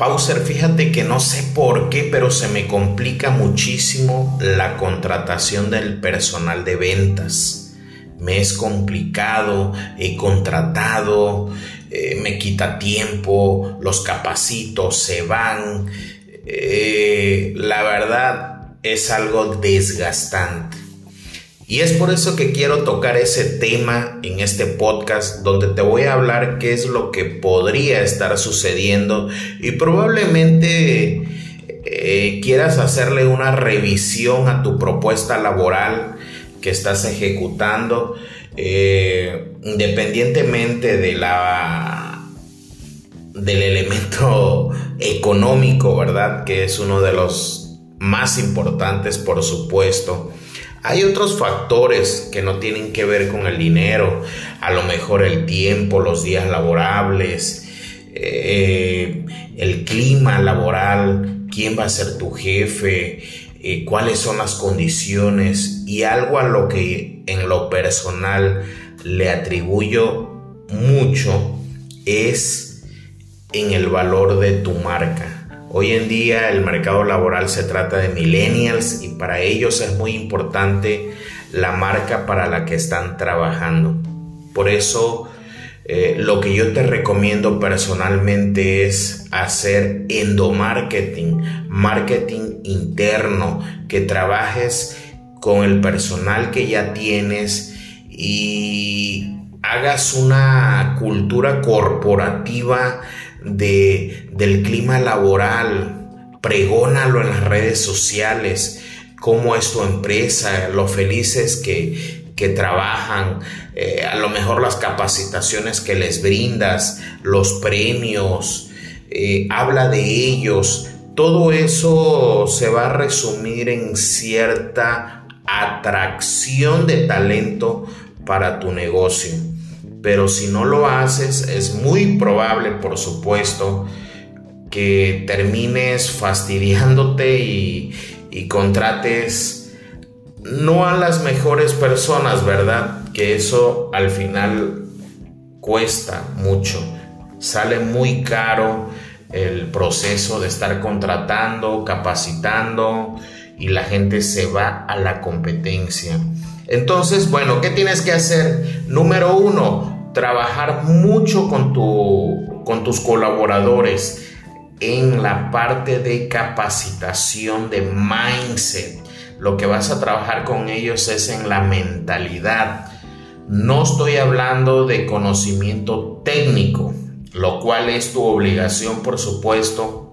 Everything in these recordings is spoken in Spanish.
Pauser, fíjate que no sé por qué, pero se me complica muchísimo la contratación del personal de ventas. Me es complicado, he contratado, eh, me quita tiempo, los capacitos se van. Eh, la verdad es algo desgastante. Y es por eso que quiero tocar ese tema en este podcast donde te voy a hablar qué es lo que podría estar sucediendo y probablemente eh, quieras hacerle una revisión a tu propuesta laboral que estás ejecutando eh, independientemente de la del elemento económico, ¿verdad? Que es uno de los más importantes, por supuesto. Hay otros factores que no tienen que ver con el dinero, a lo mejor el tiempo, los días laborables, eh, el clima laboral, quién va a ser tu jefe, eh, cuáles son las condiciones y algo a lo que en lo personal le atribuyo mucho es en el valor de tu marca. Hoy en día el mercado laboral se trata de millennials y para ellos es muy importante la marca para la que están trabajando. Por eso eh, lo que yo te recomiendo personalmente es hacer endomarketing, marketing interno, que trabajes con el personal que ya tienes y hagas una cultura corporativa de, del clima laboral, pregónalo en las redes sociales, cómo es tu empresa, lo felices que, que trabajan, eh, a lo mejor las capacitaciones que les brindas, los premios, eh, habla de ellos. Todo eso se va a resumir en cierta atracción de talento para tu negocio. Pero si no lo haces, es muy probable, por supuesto, que termines fastidiándote y, contrates no a las mejores personas, ¿verdad? Que eso al final cuesta mucho. Sale muy caro el proceso de estar contratando, capacitando y la gente se va a la competencia. Entonces, bueno, ¿qué tienes que hacer? Número uno, trabajar mucho con, tu, con tus colaboradores en la parte de capacitación de mindset. Lo que vas a trabajar con ellos es en la mentalidad. No estoy hablando de conocimiento técnico, lo cual es tu obligación, por supuesto,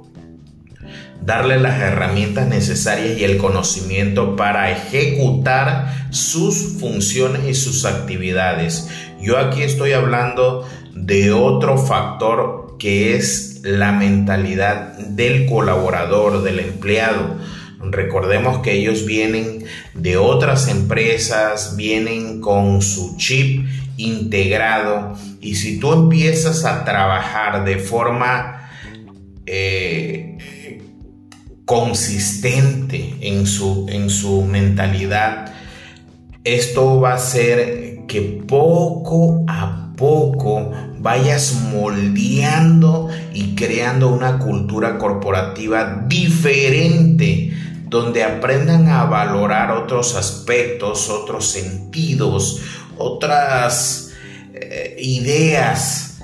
darle las herramientas necesarias y el conocimiento para ejecutar sus funciones y sus actividades. Yo aquí estoy hablando de otro factor que es la mentalidad del colaborador, del empleado. Recordemos que ellos vienen de otras empresas, vienen con su chip integrado y si tú empiezas a trabajar de forma eh, consistente en su, en su mentalidad, esto va a hacer que poco a poco vayas moldeando y creando una cultura corporativa diferente, donde aprendan a valorar otros aspectos, otros sentidos, otras eh, ideas.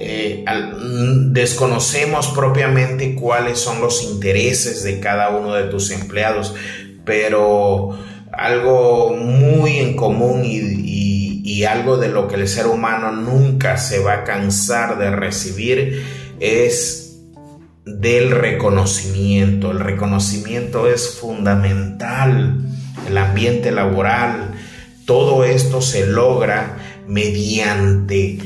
Eh, mm, desconocemos propiamente cuáles son los intereses de cada uno de tus empleados, pero algo muy en común y, y algo de lo que el ser humano nunca se va a cansar de recibir es del reconocimiento. El reconocimiento es fundamental. El ambiente laboral, todo esto se logra mediante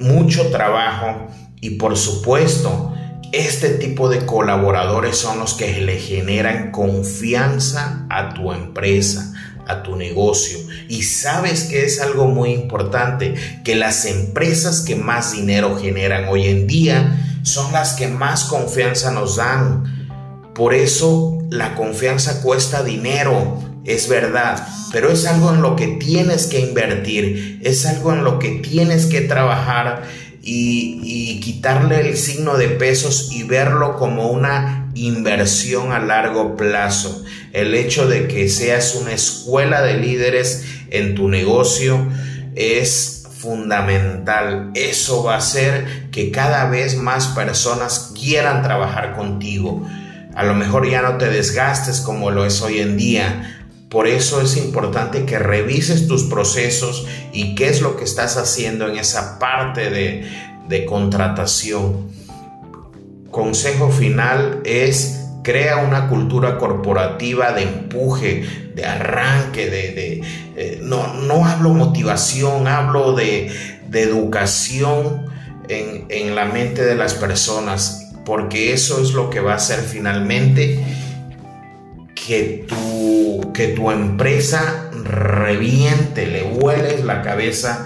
mucho trabajo y por supuesto este tipo de colaboradores son los que le generan confianza a tu empresa, a tu negocio. Y sabes que es algo muy importante, que las empresas que más dinero generan hoy en día son las que más confianza nos dan. Por eso la confianza cuesta dinero, es verdad, pero es algo en lo que tienes que invertir, es algo en lo que tienes que trabajar y, quitarle el signo de pesos y verlo como una inversión a largo plazo. El hecho de que seas una escuela de líderes en tu negocio es fundamental. Eso va a hacer que cada vez más personas quieran trabajar contigo. A lo mejor ya no te desgastes como lo es hoy en día. Por eso es importante que revises tus procesos y qué es lo que estás haciendo en esa parte de, de contratación. Consejo final es crea una cultura corporativa de empuje, de arranque, de, eh, no, no, hablo motivación, hablo de, educación en, en, la mente de las personas, porque eso es lo que va a hacer finalmente que tu, que tu empresa reviente, le hueles la cabeza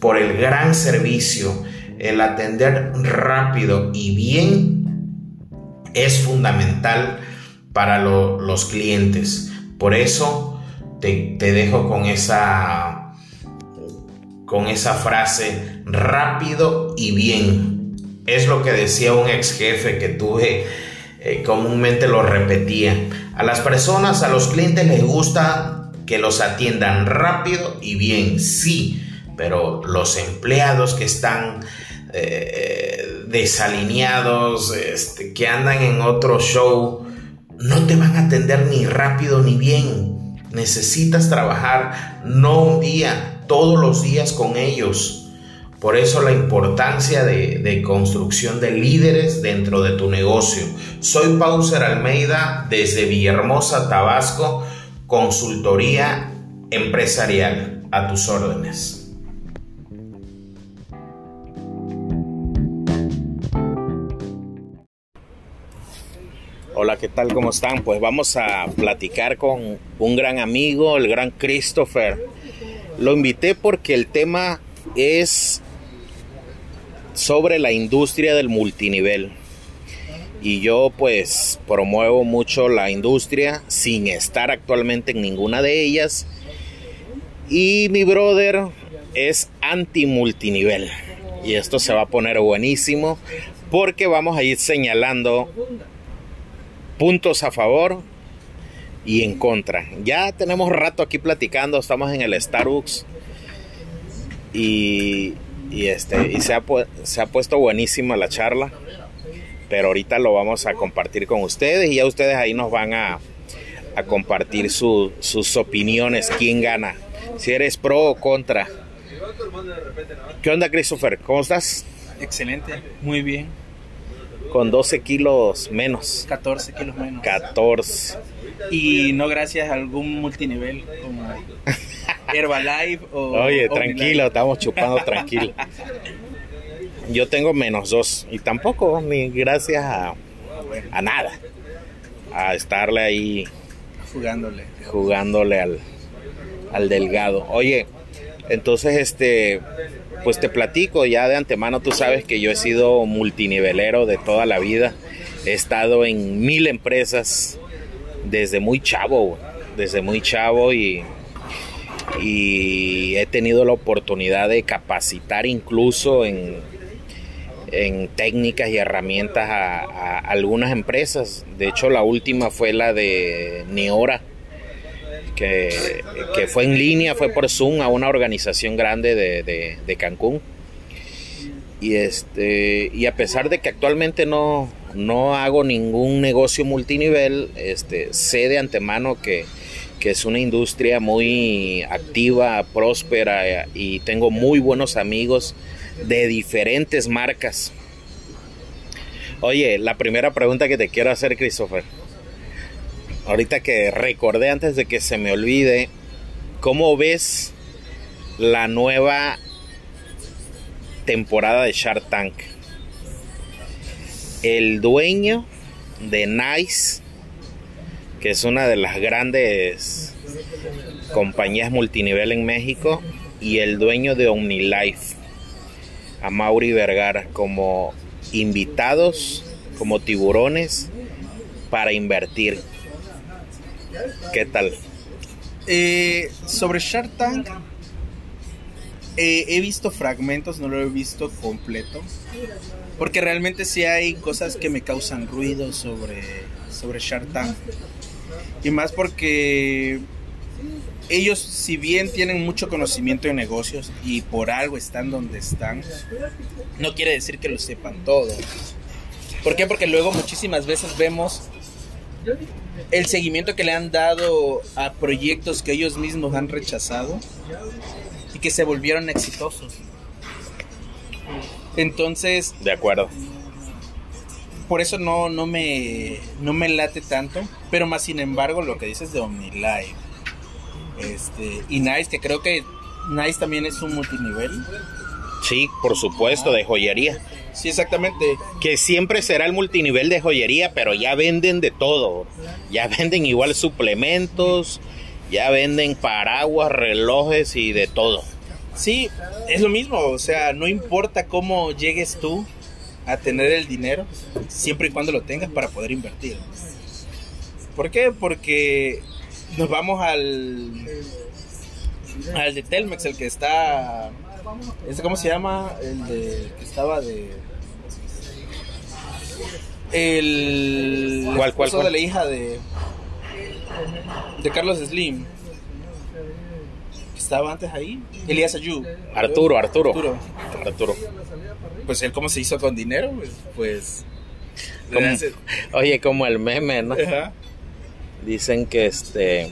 por el gran servicio, el atender rápido y bien es fundamental para los clientes. Por eso te, dejo con esa, con esa frase rápido y bien. Es lo que decía un ex jefe que tuve, eh, comúnmente lo repetía. A las personas, a los clientes les gusta que los atiendan rápido y bien, sí, pero los empleados que están eh, desalineados, este, que andan en otro show, no te van a atender ni rápido ni bien. Necesitas trabajar no un día, todos los días con ellos. Por eso la importancia de, de, construcción de líderes dentro de tu negocio. Soy Pauser Almeida desde Villahermosa, Tabasco, consultoría empresarial. A tus órdenes. Hola, ¿qué tal? ¿Cómo están? Pues vamos a platicar con un gran amigo, el gran Christopher. Lo invité porque el tema es sobre la industria del multinivel. Y yo pues promuevo mucho la industria sin estar actualmente en ninguna de ellas. Y mi brother es anti multinivel. Y esto se va a poner buenísimo porque vamos a ir señalando puntos a favor y en contra. Ya tenemos rato aquí platicando, estamos en el Starbucks y, este, y se, ha, se ha puesto buenísima la charla, pero ahorita lo vamos a compartir con ustedes y ya ustedes ahí nos van a, a compartir sus opiniones, quién gana, si eres pro o contra. ¿Qué onda, Christopher? ¿Cómo estás? Excelente, muy bien con 12 kilos menos. 14 kilos menos. 14. Y no gracias a algún multinivel como Herbalife o... Oye, tranquilo, estamos chupando tranquilo. Yo tengo menos dos y tampoco ni gracias a, a nada. A estarle ahí... Jugándole. Jugándole al, al delgado. Oye, entonces este pues te platico ya de antemano, tú sabes que yo he sido multinivelero de toda la vida. He estado en mil empresas desde muy chavo, desde muy chavo y, he tenido la oportunidad de capacitar incluso en, técnicas y herramientas a, a, algunas empresas. De hecho, la última fue la de Neora que, fue en línea, fue por Zoom a una organización grande de, Cancún. Y, este, y a pesar de que actualmente no, no hago ningún negocio multinivel, este, sé de antemano que, que es una industria muy activa, próspera y tengo muy buenos amigos de diferentes marcas. Oye, la primera pregunta que te quiero hacer, Christopher ahorita que recordé antes de que se me olvide, ¿cómo ves la nueva temporada de Shark Tank? El dueño de Nice, que es una de las grandes compañías multinivel en México, y el dueño de OmniLife, a Mauri Vergara, como invitados, como tiburones, para invertir. ¿Qué tal? Eh, sobre Shark Tank, Eh, he visto fragmentos, no lo he visto completo. Porque realmente sí hay cosas que me causan ruido sobre, sobre Shark Tank. Y más porque ellos, si bien tienen mucho conocimiento de negocios y por algo están donde están, no quiere decir que lo sepan todo. ¿Por qué? Porque luego muchísimas veces vemos el seguimiento que le han dado a proyectos que ellos mismos han rechazado y que se volvieron exitosos. Entonces... De acuerdo. Por eso no, no, me, no me late tanto, pero más sin embargo lo que dices de OmniLive este, y Nice, que creo que Nice también es un multinivel. Sí, por supuesto, de joyería. Sí, exactamente. Que siempre será el multinivel de joyería, pero ya venden de todo. Ya venden igual suplementos, ya venden paraguas, relojes y de todo. Sí, es lo mismo. O sea, no importa cómo llegues tú a tener el dinero, siempre y cuando lo tengas para poder invertir. ¿Por qué? Porque nos vamos al al de Telmex, el que está ¿Este cómo se llama? El de que estaba de el ¿Cuál, cuál, de la hija de de Carlos Slim. Estaba antes ahí, Elías Ayú. Arturo, Arturo. Arturo. Arturo. Pues él cómo se hizo con dinero, pues, pues oye, como el meme, ¿no? Ajá. Dicen que este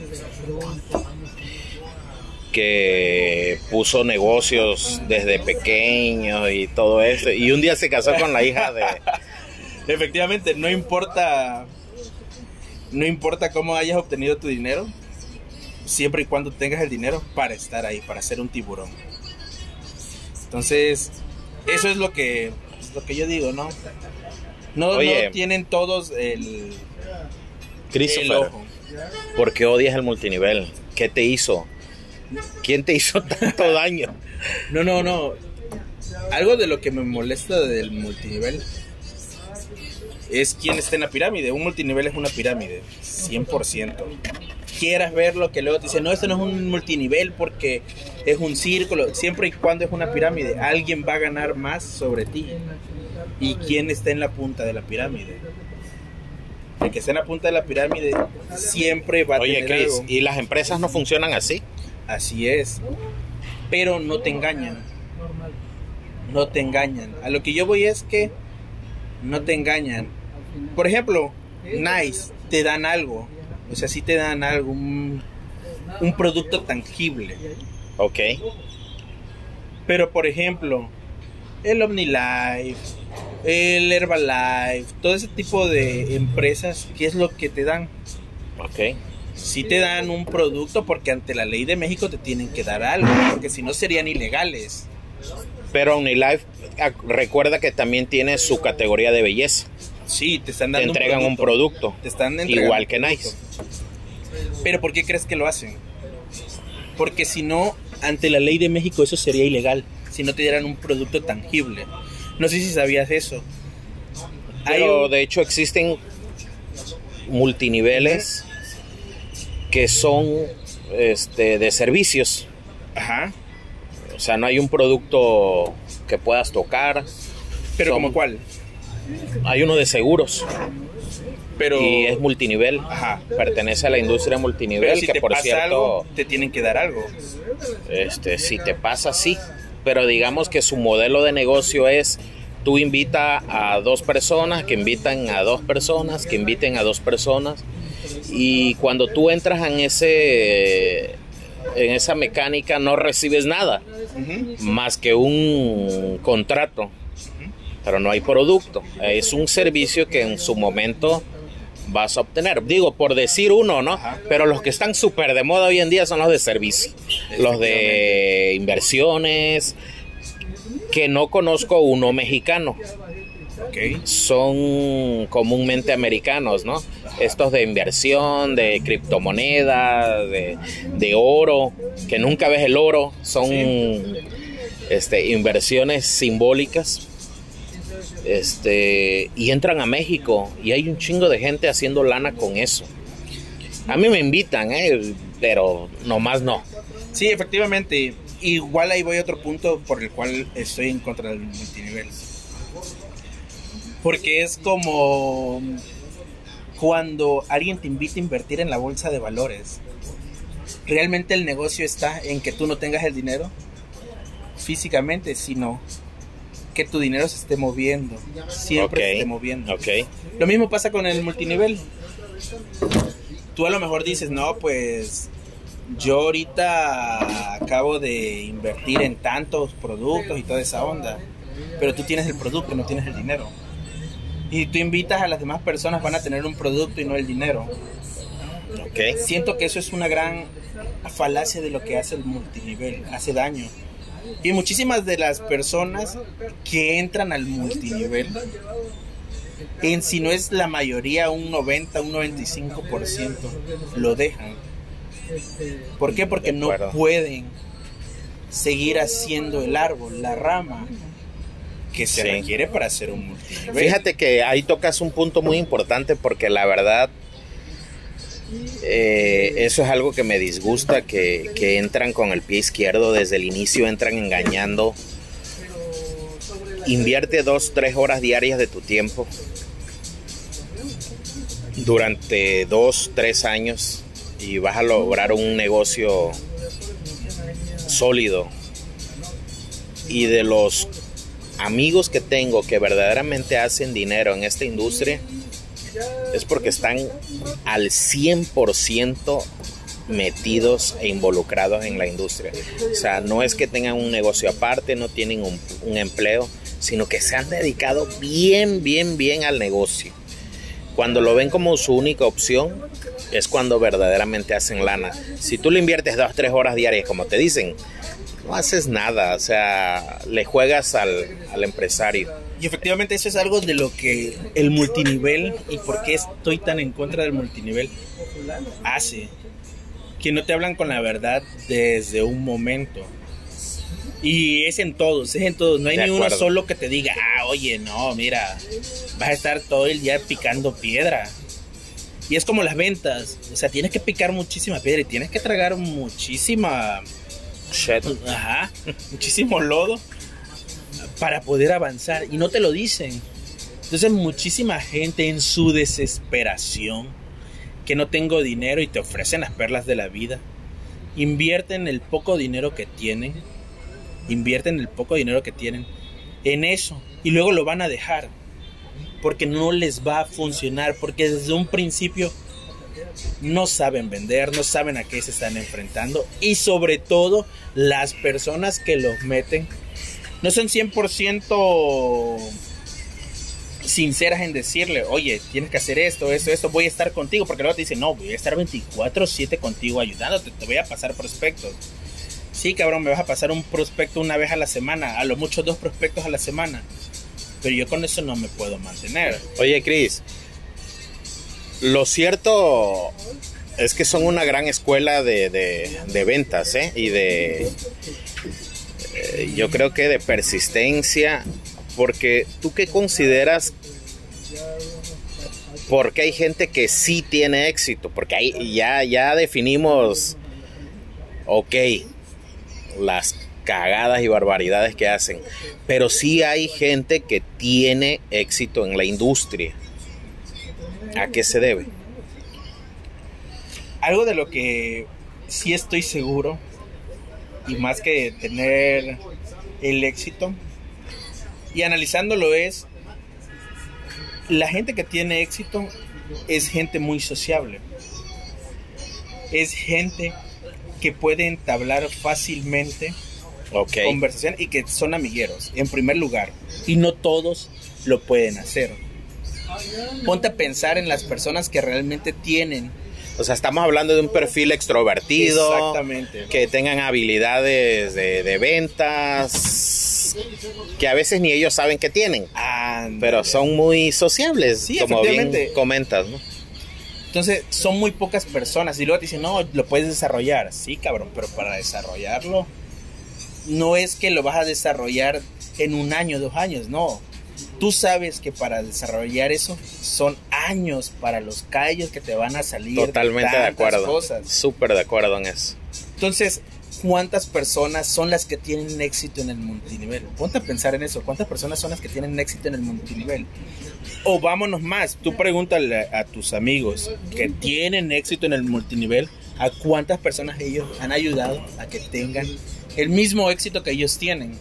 que puso negocios desde pequeño y todo eso. Y un día se casó con la hija de... Efectivamente, no importa, no importa cómo hayas obtenido tu dinero, siempre y cuando tengas el dinero para estar ahí, para ser un tiburón. Entonces, eso es lo que, lo que yo digo, ¿no? No, no tienen todos el, Christopher, ¿por qué odias el multinivel? ¿Qué te hizo? ¿Quién te hizo tanto daño? No, no, no. Algo de lo que me molesta del multinivel es quién está en la pirámide. Un multinivel es una pirámide, 100%. Quieras ver lo que luego te dicen, no, esto no es un multinivel porque es un círculo. Siempre y cuando es una pirámide, alguien va a ganar más sobre ti. ¿Y quién está en la punta de la pirámide? el que está en la punta de la pirámide siempre va a Oye, tener Chris, ¿y las empresas no funcionan así? Así es. Pero no te engañan. No te engañan. A lo que yo voy es que no te engañan. Por ejemplo, Nice, te dan algo. O sea, sí te dan algo, un, un producto tangible. Ok. Pero por ejemplo, el OmniLife, el Herbalife, todo ese tipo de empresas, ¿qué es lo que te dan? Ok. Si te dan un producto porque ante la ley de México te tienen que dar algo, porque si no serían ilegales. Pero OmniLife ah, recuerda que también tiene su categoría de belleza. Sí, te están dando te entregan un producto. te están igual que Nice. Pero ¿por qué crees que lo hacen? Porque si no, ante la ley de México eso sería ilegal si no te dieran un producto tangible. No sé si sabías eso. Pero de hecho existen multiniveles que son este, de servicios. Ajá. O sea, no hay un producto que puedas tocar. ¿Pero como cuál? Hay uno de seguros. Pero... Y es multinivel. Ajá. Pertenece a la industria multinivel. que por cierto. te tienen que dar algo. Este, si te pasa, sí pero digamos que su modelo de negocio es tú invita a dos personas, que invitan a dos personas, que inviten a dos personas y cuando tú entras en ese en esa mecánica no recibes nada más que un contrato, pero no hay producto. Es un servicio que en su momento vas a obtener. Digo, por decir uno, ¿no? Pero los que están súper de moda hoy en día son los de servicio, los de inversiones, que no conozco uno mexicano. Son comúnmente americanos, ¿no? Estos de inversión, de criptomonedas, de, oro, que nunca ves el oro, son este, inversiones simbólicas este, y entran a México y hay un chingo de gente haciendo lana con eso. A mí me invitan, ¿eh? pero nomás no. Sí, efectivamente. igual ahí voy a otro punto por el cual estoy en contra del multinivel. Porque es como cuando alguien te invita a invertir en la bolsa de valores. ¿Realmente el negocio está en que tú no tengas el dinero físicamente, sino que tu dinero se esté moviendo, siempre se esté moviendo. Okay. Lo mismo pasa con el multinivel. Tú a lo mejor dices, no, pues yo ahorita acabo de invertir en tantos productos y toda esa onda, pero tú tienes el producto, no tienes el dinero. Y tú invitas a las demás personas, van a tener un producto y no el dinero. Okay. Siento que eso es una gran falacia de lo que hace el multinivel, hace daño. Y muchísimas de las personas que entran al multinivel, en si no es la mayoría, un 90, un 95%, lo dejan. ¿Por qué? Porque no pueden seguir haciendo el árbol, la rama que se requiere para hacer un multinivel. Fíjate que ahí tocas un punto muy importante porque la verdad eh, eso es algo que me disgusta, que, que, entran con el pie izquierdo desde el inicio, entran engañando. Invierte dos, tres horas diarias de tu tiempo durante dos, tres años y vas a lograr un negocio sólido. Y de los amigos que tengo que verdaderamente hacen dinero en esta industria, es porque están al 100% metidos e involucrados en la industria. O sea, no es que tengan un negocio aparte, no tienen un, un, empleo, sino que se han dedicado bien, bien, bien al negocio. Cuando lo ven como su única opción, es cuando verdaderamente hacen lana. Si tú le inviertes dos, tres horas diarias, como te dicen, no haces nada, o sea, le juegas al, al empresario. Y efectivamente eso es algo de lo que el multinivel y por qué estoy tan en contra del multinivel hace. Que no te hablan con la verdad desde un momento. Y es en todos, es en todos. No hay ni uno solo que te diga, ah, oye, no, mira, vas a estar todo el día picando piedra. Y es como las ventas. O sea, tienes que picar muchísima piedra y tienes que tragar muchísima... Ajá, muchísimo lodo para poder avanzar y no te lo dicen. Entonces muchísima gente en su desesperación, que no tengo dinero y te ofrecen las perlas de la vida, invierten el poco dinero que tienen, invierten el poco dinero que tienen en eso y luego lo van a dejar porque no les va a funcionar, porque desde un principio no saben vender, no saben a qué se están enfrentando y sobre todo las personas que los meten no son 100% sinceras en decirle, oye, tienes que hacer esto, esto, esto, voy a estar contigo, porque luego te dicen, no, voy a estar 24/7 contigo ayudándote, te voy a pasar prospectos. Sí, cabrón, me vas a pasar un prospecto una vez a la semana, a lo mucho dos prospectos a la semana, pero yo con eso no me puedo mantener. Oye, Cris, lo cierto es que son una gran escuela de, de, ventas, ¿eh? Y de eh, yo creo que de persistencia, porque tú qué consideras porque hay gente que sí tiene éxito, porque ahí ya, ya definimos, ok, las cagadas y barbaridades que hacen, pero sí hay gente que tiene éxito en la industria. ¿A qué se debe? Algo de lo que sí estoy seguro y más que tener el éxito. Y analizándolo es, la gente que tiene éxito es gente muy sociable. Es gente que puede entablar fácilmente conversación y que son amigueros, en primer lugar. Y no todos lo pueden hacer. Ponte a pensar en las personas que realmente tienen o sea, estamos hablando de un perfil extrovertido. Exactamente. Que tengan habilidades de, ventas. Que a veces ni ellos saben que tienen. Pero son muy sociables. Sí, como bien comentas, ¿no? Entonces, son muy pocas personas. Y luego te dicen, no, lo puedes desarrollar. Sí, cabrón, pero para desarrollarlo, no es que lo vas a desarrollar en un año, dos años, no tú sabes que para desarrollar eso son años para los callos que te van a salir. Totalmente de acuerdo. Súper de acuerdo en eso. Entonces, cuántas personas son las que tienen éxito en el multinivel. Ponte a pensar en eso. ¿Cuántas personas son las que tienen éxito en el multinivel? O vámonos más. Tú pregúntale a tus amigos que tienen éxito en el multinivel a cuántas personas ellos han ayudado a que tengan el mismo éxito que ellos tienen.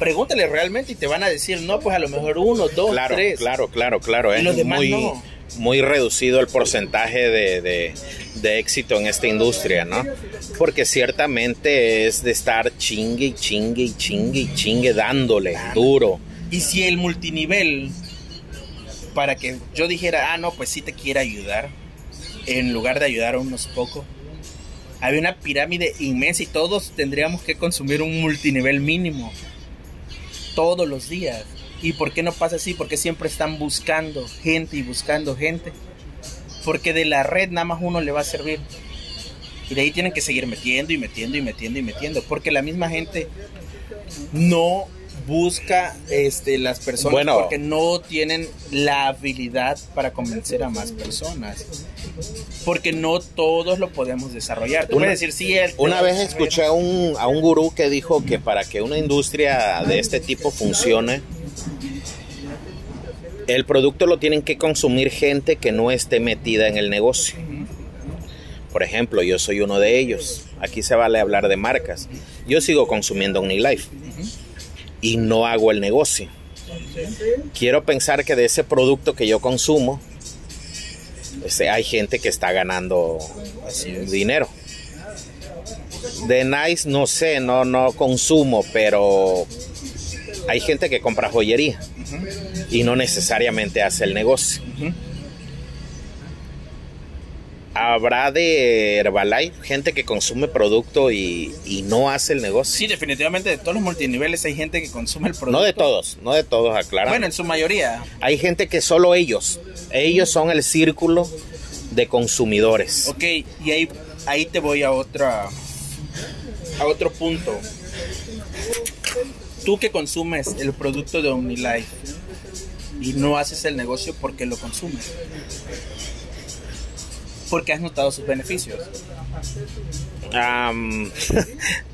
Pregúntale realmente y te van a decir, no, pues a lo mejor uno, dos, claro, tres. Claro, claro, claro. Es los demás muy, no. muy reducido el porcentaje de, de- de éxito en esta industria, ¿no? Porque ciertamente es de estar chingue y chingue y chingue y chingue dándole duro. Y si el multinivel, para que yo dijera, ah, no, pues sí te quiere ayudar, en lugar de ayudar a unos pocos, había una pirámide inmensa y todos tendríamos que consumir un multinivel mínimo todos los días. ¿Y por qué no pasa así? Porque siempre están buscando gente y buscando gente. Porque de la red nada más uno le va a servir. Y de ahí tienen que seguir metiendo y metiendo y metiendo y metiendo. Porque la misma gente no busca este, las personas Bueno. porque no tienen la habilidad para convencer a más personas. Porque no todos lo podemos desarrollar. Tú Una- puedes decir, sí, él- Una vez escuché a un, a un gurú que dijo que para que una industria de este tipo funcione, el producto lo tienen que consumir gente que no esté metida en el negocio. Por ejemplo, yo soy uno de ellos. Aquí se vale hablar de marcas. Yo sigo consumiendo OmniLife y no hago el negocio. Quiero pensar que de ese producto que yo consumo, este, hay gente que está ganando Así es. dinero. De Nice no sé, no, no consumo, pero hay gente que compra joyería y no necesariamente hace el negocio. Habrá de Herbalife gente que consume producto y, y no hace el negocio. Sí, definitivamente de todos los multiniveles hay gente que consume el producto. No de todos, no de todos, aclaro. Bueno, en su mayoría. Hay gente que solo ellos, ellos son el círculo de consumidores. Ok, y ahí, ahí te voy a otra a otro punto. Tú que consumes el producto de OmniLife y no haces el negocio porque lo consumes. Porque has notado sus beneficios. Am,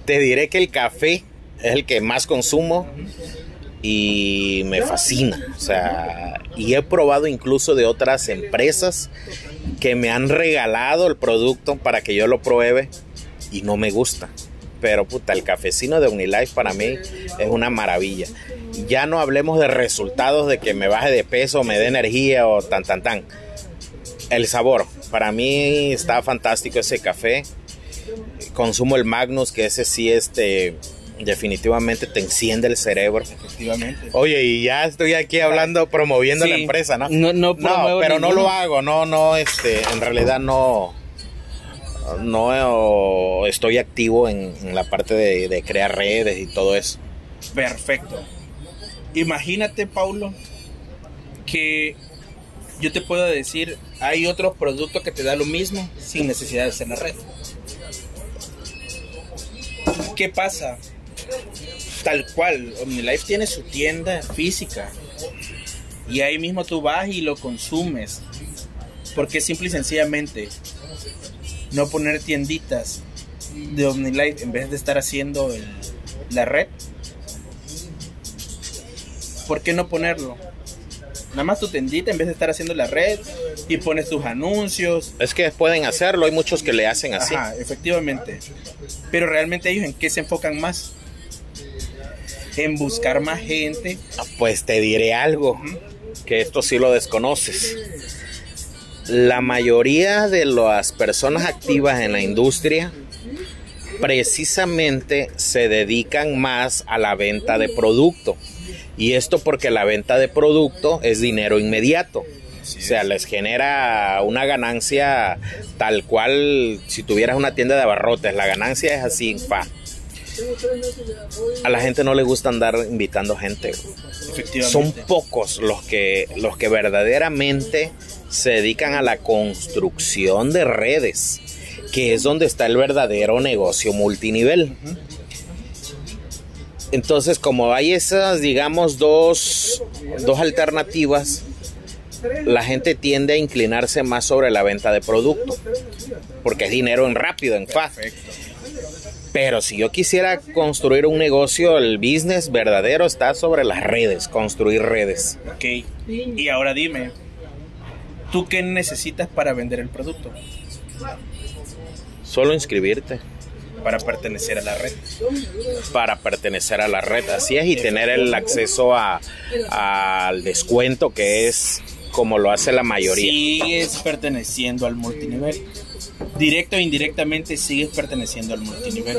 te diré que el café es el que más consumo y me fascina. O sea, y he probado incluso de otras empresas que me han regalado el producto para que yo lo pruebe y no me gusta. Pero puta, el cafecino de Unilife para mí es una maravilla. Ya no hablemos de resultados de que me baje de peso, me dé energía o tan tan tan. El sabor, para mí está fantástico ese café. Consumo el Magnus, que ese sí este definitivamente te enciende el cerebro. Efectivamente. Oye, y ya estoy aquí hablando, promoviendo Sí. la empresa, ¿no? No- no promuevo pero no lo hago, no, no, este, en realidad no, no estoy activo en, en la parte de, de crear redes y todo eso. Perfecto. Imagínate, Paulo, que yo te puedo decir, hay otro producto que te da lo mismo sin necesidad de hacer la red. ¿Qué pasa? Tal cual, OmniLife tiene su tienda física y ahí mismo tú vas y lo consumes. Porque simple y sencillamente no poner tienditas de OmniLife en vez de estar haciendo el- la red. ¿Por qué no ponerlo? Nada más tu tendita en vez de estar haciendo la red y pones tus anuncios. Es que pueden hacerlo, hay muchos que le hacen así. Ajá, efectivamente. Pero realmente ellos en qué se enfocan más? En buscar más gente. Ah, Pues te diré algo, que esto sí lo desconoces. La mayoría de las personas activas en la industria precisamente se dedican más a la venta de producto. Y esto porque la venta de producto es dinero inmediato. O sea, les genera una ganancia tal cual si tuvieras una tienda de abarrotes. La ganancia es así, fa. A la gente no le gusta andar invitando gente. Efectivamente. Son pocos los que, los que verdaderamente se dedican a la construcción de redes, que es donde está el verdadero negocio multinivel. Entonces, como hay esas, digamos, dos, dos alternativas, la gente tiende a inclinarse más sobre la venta de producto, porque es dinero en rápido, en. Perfecto. Pero si yo quisiera construir un negocio, el business verdadero está sobre las redes, construir redes. Ok. Y ahora dime, ¿tú qué necesitas para vender el producto? Solo inscribirte. Para pertenecer a la red. Para pertenecer a la red, así es, y tener el acceso a, al descuento que es como lo hace la mayoría. Sigues perteneciendo al multinivel. Directo e indirectamente sigues perteneciendo al multinivel.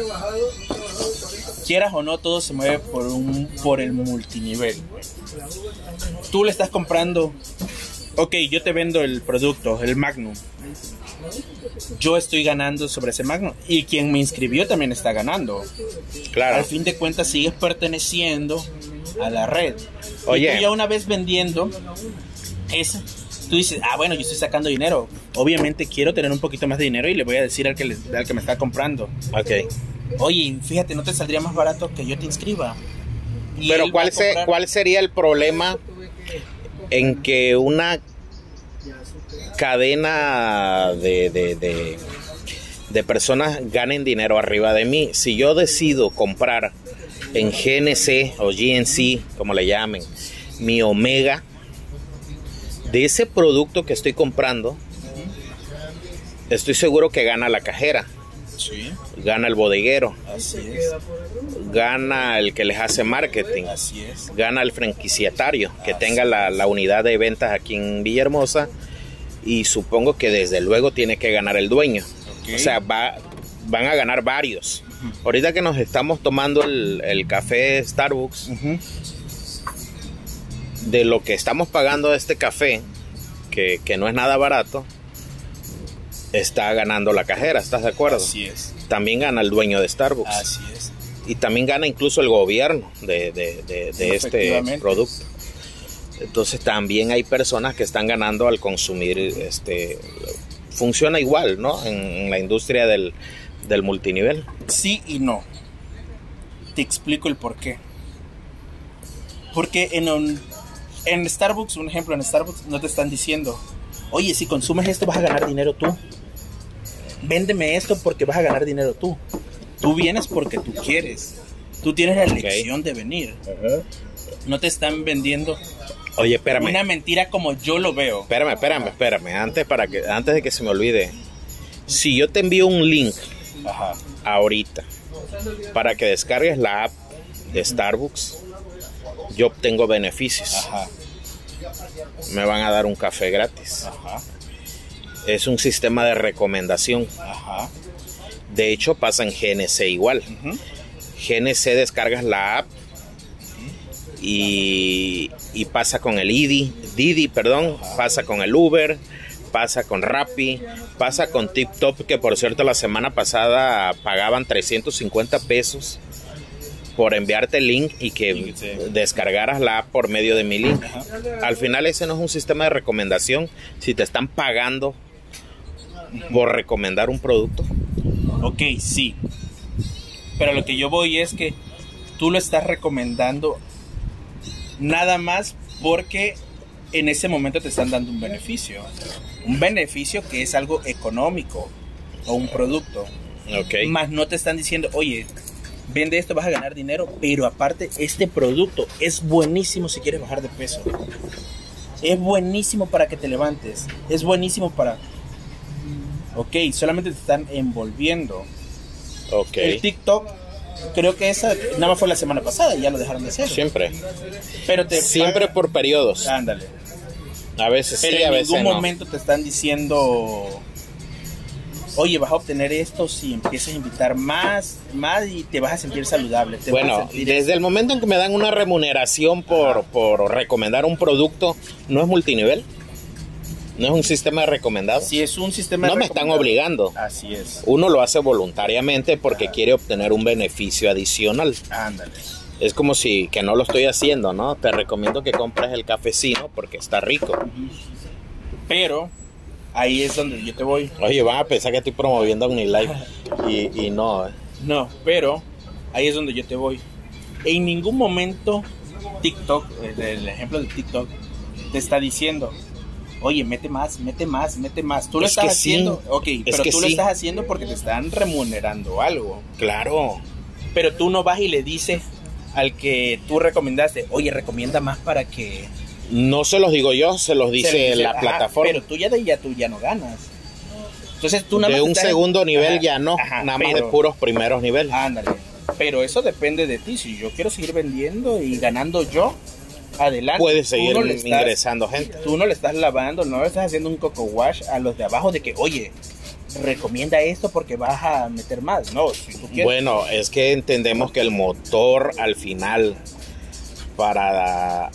Quieras o no, todo se mueve por, un, por el multinivel. Tú le estás comprando, ok, yo te vendo el producto, el Magnum. Yo estoy ganando sobre ese Magnum y quien me inscribió también está ganando. Claro. Al fin de cuentas sigues perteneciendo a la red. Oye. Y tú ya una vez vendiendo, esa, tú dices, ah, bueno, yo estoy sacando dinero. Obviamente quiero tener un poquito más de dinero y le voy a decir al que, le- al que me está comprando. Ok. Oye, fíjate, ¿no te saldría más barato que yo te inscriba? Y Pero ¿cuál, se- ¿cuál sería el problema en que una cadena de, de, de- de personas ganen dinero arriba de mí? Si yo decido comprar en GNC o GNC, como le llamen, mi Omega, de ese producto que estoy comprando, estoy seguro que gana la cajera, Sí, gana el bodeguero, así es, gana el que les hace marketing, así es. gana el franquiciatario que tenga la, la unidad de ventas aquí en Villahermosa y supongo que desde luego tiene que ganar el dueño. O sea, va, van a ganar varios. Ahorita que nos estamos tomando el, el café Starbucks, de lo que estamos pagando este café, que, que no es nada barato, está ganando la cajera, ¿estás de acuerdo? Así es, También gana el dueño de Starbucks. así es. y también gana incluso el gobierno de, de- de- de este producto. Entonces también hay personas que están ganando al consumir este funciona igual, ¿no? En, en la industria del, del multinivel. Sí y no. Te explico el por qué. Porque en, un- en Starbucks, un ejemplo, en Starbucks no te están diciendo, oye, si consumes esto vas a ganar dinero tú. Véndeme esto porque vas a ganar dinero tú. Tú vienes porque tú quieres. Tú tienes la elección de venir. No te están vendiendo Oye, espérame. una mentira como yo lo veo. Espérame, espérame, espérame. Antes, para que, antes de que se me olvide. Si yo te envío un link Ajá. ahorita para que descargues la app de Starbucks, yo obtengo beneficios. Ajá. Me van a dar un café gratis. Ajá. Es un sistema de recomendación. Ajá. De hecho, pasa en GNC igual. Ujú. GNC descargas la app y, y pasa con el Didi, Didi, perdón, pasa con el Uber, pasa con Rappi, pasa con TikTok, que por cierto la semana pasada pagaban 350 pesos por enviarte el link y que Sí. descargaras la app por medio de mi link. Al final ese no es un sistema de recomendación si te están pagando por recomendar un producto. Ok, sí. Pero lo que yo voy es que tú lo estás recomendando nada más porque en ese momento te están dando un beneficio. Un beneficio que es algo económico o un producto. Ok. Más no te están diciendo, oye, vende esto, vas a ganar dinero, pero aparte este producto es buenísimo si quieres bajar de peso. Es buenísimo para que te levantes. Es buenísimo para... Ok, solamente te están envolviendo. Ok. El TikTok, creo que esa nada más fue la semana pasada y ya lo dejaron de hacer. Siempre. Pero te Siempre por periodos. Ándale. A veces Pero sí, a en veces ningún no. momento te están diciendo, oye, vas a obtener esto si empiezas a invitar más, más y te vas a sentir saludable. te vas a Bueno, sentir- desde el momento en que me dan una remuneración por, por recomendar un producto, ¿no es multinivel? ¿No es un sistema de recomendados? Si es un sistema No me están recomendado- obligando. Así es. Uno lo hace voluntariamente porque quiere obtener un beneficio adicional. Ándale. Es como si que no lo estoy haciendo, ¿no? Te recomiendo que compres el cafecino porque está rico. Pero ahí es donde yo te voy. Oye, van a pensar que estoy promoviendo OmniLife y, y no. ¿eh? No, pero ahí es donde yo te voy. En ningún momento TikTok, el, el ejemplo de TikTok, te está diciendo, oye, mete más, mete más, mete más. Tú lo Es estás que sí. haciendo, ok, Es pero que tú lo estás haciendo porque te están remunerando algo. Claro. Pero tú no vas y le dices al que tú recomendaste, oye, recomienda más para que... No se los digo yo, se los dice, se le dice, la plataforma. Pero tú ya de ya tú ya no ganas. Entonces tú nada de más un estás- segundo nivel Ajá, ya no, ajá, nada más de puros primeros niveles. Ándale. Pero eso depende de ti. Si yo quiero seguir vendiendo y ganando yo, adelante. Puedes Tú seguir no le estás- ingresando gente. Tú no le estás lavando, no le estás haciendo un coco wash a los de abajo de que, oye, recomienda esto porque vas a meter más. No, si tú quieres. Bueno, es que entendemos que el motor al final para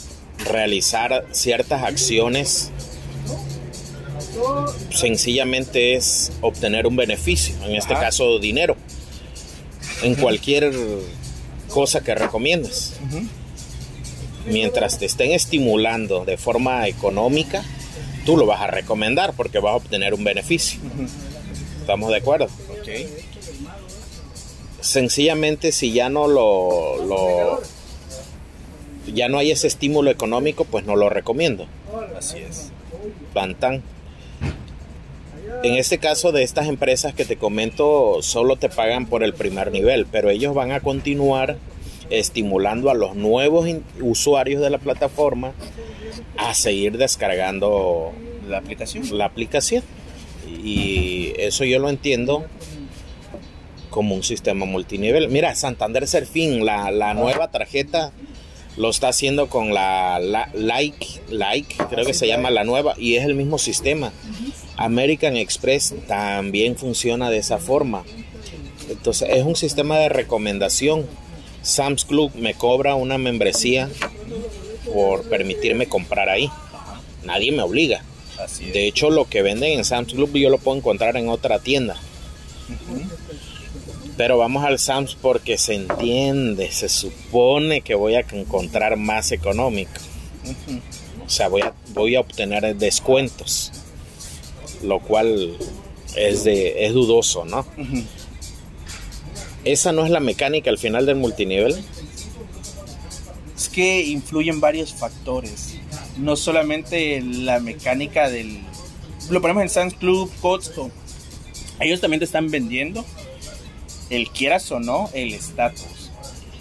realizar ciertas acciones sencillamente es obtener un beneficio, en este Ajá. caso dinero, en cualquier cosa que recomiendes. Ujú. Mientras te estén estimulando de forma económica, tú lo vas a recomendar porque vas a obtener un beneficio. ¿Estamos de acuerdo? Ok. sencillamente si ya no lo, lo- ya no hay ese estímulo económico pues no lo recomiendo Así es. tan tan en este caso de estas empresas que te comento solo te pagan por el primer nivel pero ellos van a continuar estimulando a los nuevos usuarios de la plataforma a seguir descargando La aplicación. la aplicación y eso yo lo entiendo como un sistema multinivel. Mira, Santander Serfín, la, la nueva tarjeta lo está haciendo con la, la- Like, Like, creo que se llama la nueva, y es el mismo sistema. American Express también funciona de esa forma. Entonces es un sistema de recomendación. Sam's Club me cobra una membresía por permitirme comprar ahí. Nadie me obliga. Así. De hecho, lo que venden en Sam's Club yo lo puedo encontrar en otra tienda. Pero vamos al Sam's porque se entiende, se supone que voy a encontrar más económico. O sea, voy a, voy a obtener descuentos. Lo cual es, de, es dudoso, ¿no? Esa no es la mecánica al final del multinivel. Es que influyen varios factores. No solamente la mecánica del. Lo ponemos en Sam's Club, Costco. Ellos también te están vendiendo, el quieras o no, el estatus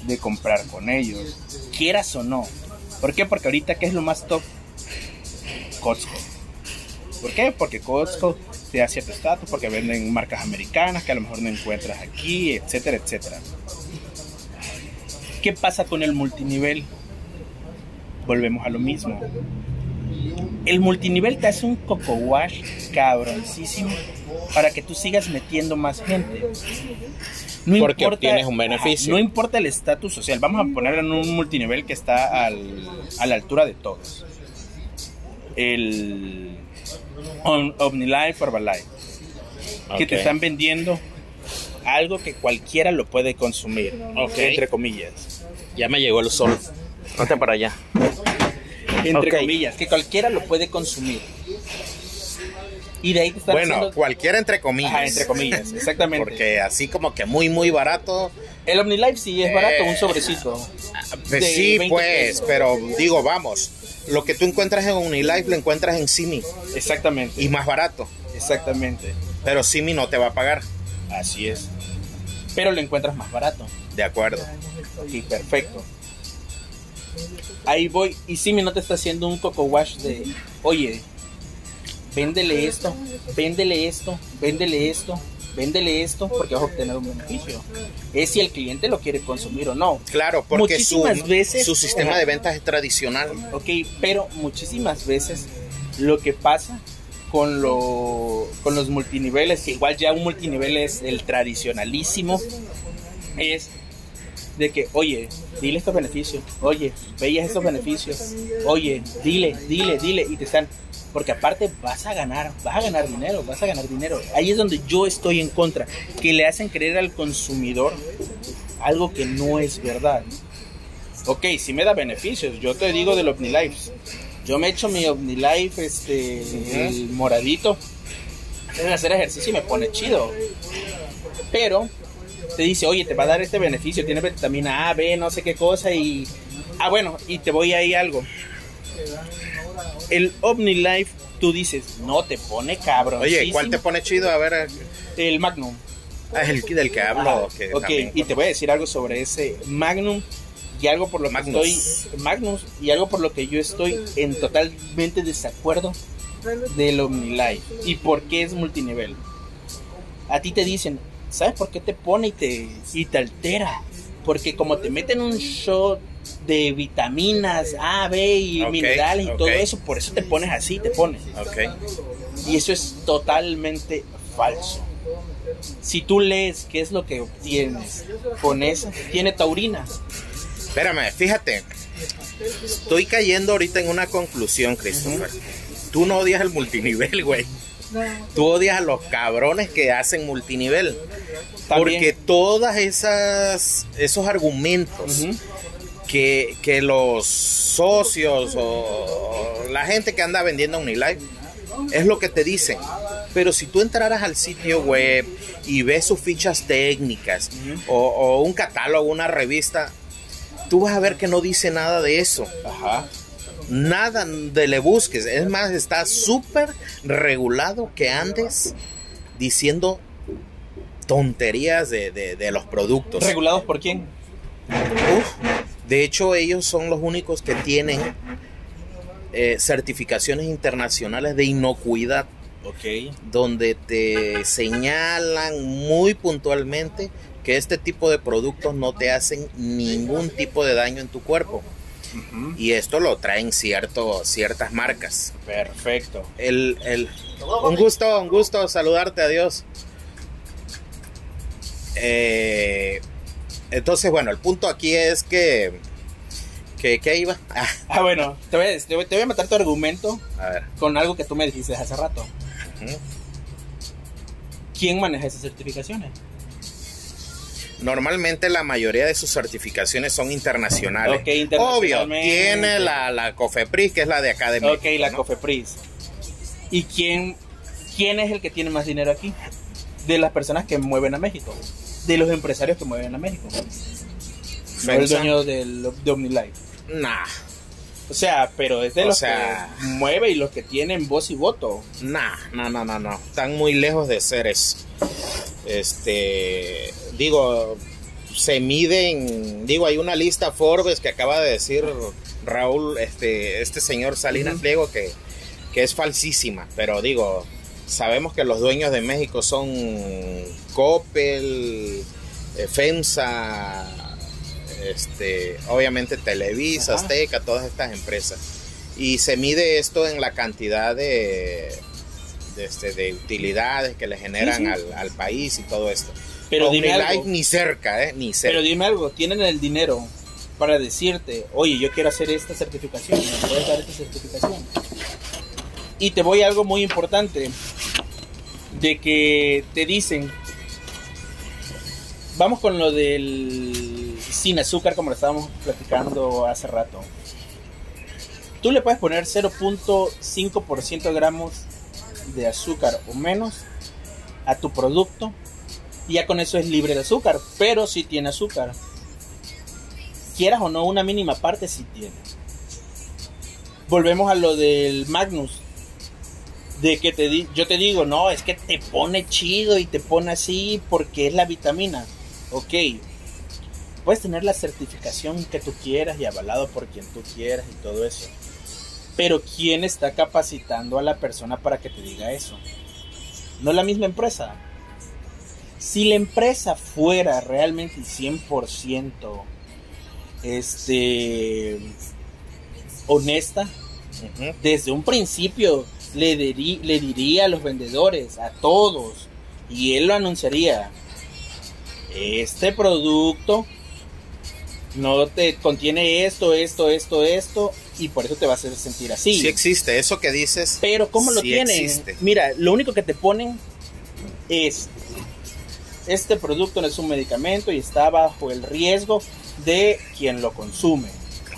de comprar con ellos. Quieras o no. ¿Por qué? Porque ahorita, ¿qué es lo más top? Costco. ¿Por qué? Porque Costco te da cierto estatus, porque venden marcas americanas que a lo mejor no encuentras aquí, etcétera, etcétera. ¿Qué pasa con el multinivel? Volvemos a lo mismo. El multinivel te hace un coco wash cabroncísimo para que tú sigas metiendo más gente. No Porque obtienes un beneficio. no importa el estatus social. Vamos a ponerlo en un multinivel que está al- a la altura de todos. El OmniLife, Herbalife. Que te están vendiendo algo que cualquiera lo puede consumir. Entre comillas. Ya me llegó el sol. Ponte para allá. Entre comillas. Que cualquiera lo puede consumir. Y de ahí te están Bueno, haciendo- cualquiera entre comillas. Ajá, entre comillas, exactamente. Porque así como que muy, muy barato. El OmniLife sí es barato, Eh, un sobrecito. Pues De sí, 20 pues, pesos. pero digo, vamos. Lo que tú encuentras en Unilife lo encuentras en Simi Exactamente. y más barato. Exactamente. Pero Simi no te va a pagar. Así es. Pero lo encuentras más barato. De acuerdo. Ok, perfecto. Ahí voy. Y Simi no te está haciendo un coco wash de, oye, véndele esto, véndele esto, véndele esto, véndele esto, porque vas a obtener un beneficio. Es si el cliente lo quiere consumir o no. Claro, porque su, Muchísimas veces- su sistema de ventas es tradicional. Ok, pero muchísimas veces lo que pasa con, lo, con los multiniveles, que igual ya un multinivel es el tradicionalísimo, es de que, oye, dile estos beneficios, oye, veías estos beneficios, oye, dile, dile, dile, y te están, porque aparte vas a ganar, vas a ganar dinero, vas a ganar dinero. Ahí es donde yo estoy en contra, que le hacen creer al consumidor algo que no es verdad. Ok, sí me da beneficios. Yo te digo del OmniLife. Yo me echo mi OmniLife, este, el moradito. Es hacer ejercicio y me pone chido. Pero te dice, oye, te va a dar este beneficio. Tiene vitamina A, B, no sé qué cosa. Y. Ah, bueno, y te voy ahí algo. El OmniLife tú dices, no, te pone cabrón. Oye, ¿cuál te pone chido? A ver. El Magnum. Ah, el del que hablo. ok, y te voy a decir algo sobre ese Magnum y algo por lo que estoy Magnus y algo por lo que yo estoy en totalmente desacuerdo del OmniLife y por qué es multinivel. A ti te dicen, ¿sabes por qué te pone y te y te altera? Porque como te meten un shot de vitaminas A, B y minerales y todo eso, por eso te pones así, te pones. Y eso es totalmente falso. Si tú lees qué es lo que obtienes con eso, tiene taurina. Espérame, fíjate. Estoy cayendo ahorita en una conclusión, Christopher. Tú no odias el multinivel, güey. Tú odias a los cabrones que hacen multinivel. Porque todas esas esos argumentos que, que, los socios o la gente que anda vendiendo Unilife es lo que te dicen. Pero si tú entraras al sitio web y ves sus fichas técnicas o, un catálogo, una revista, tú vas a ver que no dice nada de eso. Ajá. Nada de le busques. Es más, está súper regulado que andes diciendo tonterías de, los productos. ¿Regulados por quién? de hecho, ellos son los únicos que tienen eh, certificaciones internacionales de inocuidad. Donde te señalan muy puntualmente que este tipo de productos no te hacen ningún tipo de daño en tu cuerpo. Y esto lo traen cierto, ciertas marcas. Perfecto. El, el, un gusto, un gusto saludarte, adiós. Eh, entonces, bueno, el punto aquí es que ¿Qué, qué iba? Ah. bueno, te voy, te, voy, a matar tu argumento con algo que tú me dijiste hace rato. ¿Quién maneja esas certificaciones? Normalmente la mayoría de sus certificaciones son internacionales. Obvio, tiene la, la, COFEPRIS, que es la de acá de México. Ok, la COFEPRIS. ¿Y quién, quién es el que tiene más dinero aquí? De las personas que mueven a México. De los empresarios que mueven a México. el dueño del, de OmniLife. Nah. O sea, pero es de los que mueve y los que tienen voz y voto. Nah, no, no, no, no. Están muy lejos de ser eso. Este, digo, se miden, digo, hay una lista Forbes que acaba de decir Raúl, este, este señor Salinas Pliego que, que es falsísima, pero digo, sabemos que los dueños de México son Coppel, eh, FEMSA, este, obviamente Televisa, Azteca, todas estas empresas. Y se mide esto en la cantidad de, de, este, utilidades que le generan Al, país y todo esto. Pero dime algo, ni cerca, ¿eh? Ni cerca. Pero dime algo, tienen el dinero para decirte, oye, yo quiero hacer esta certificación, ¿me puedes dar esta certificación? Y te voy a algo muy importante, de que te dicen, vamos con lo del sin azúcar como lo estábamos platicando hace rato. Tú le puedes poner 0.5% gramos de azúcar o menos a tu producto ya con eso es libre de azúcar, pero si tiene azúcar. Quieras o no, una mínima parte si tiene. Volvemos a lo del Magnus. De que te yo te digo, no, es que te pone chido y te pone así porque es la vitamina. Ok, Puedes tener la certificación que tú quieras y avalado por quien tú quieras y todo eso. Pero ¿quién está capacitando a la persona para que te diga eso? No la misma empresa. Si la empresa fuera realmente 100% este, honesta, desde un principio le, le diría a los vendedores, a todos, y él lo anunciaría, este producto no te contiene esto, esto, esto, esto, y por eso te va a hacer sentir así. Sí existe, eso que dices. Pero ¿cómo lo tienen? Mira, lo único que te ponen es, este producto no es un medicamento y está bajo el riesgo de quien lo consume.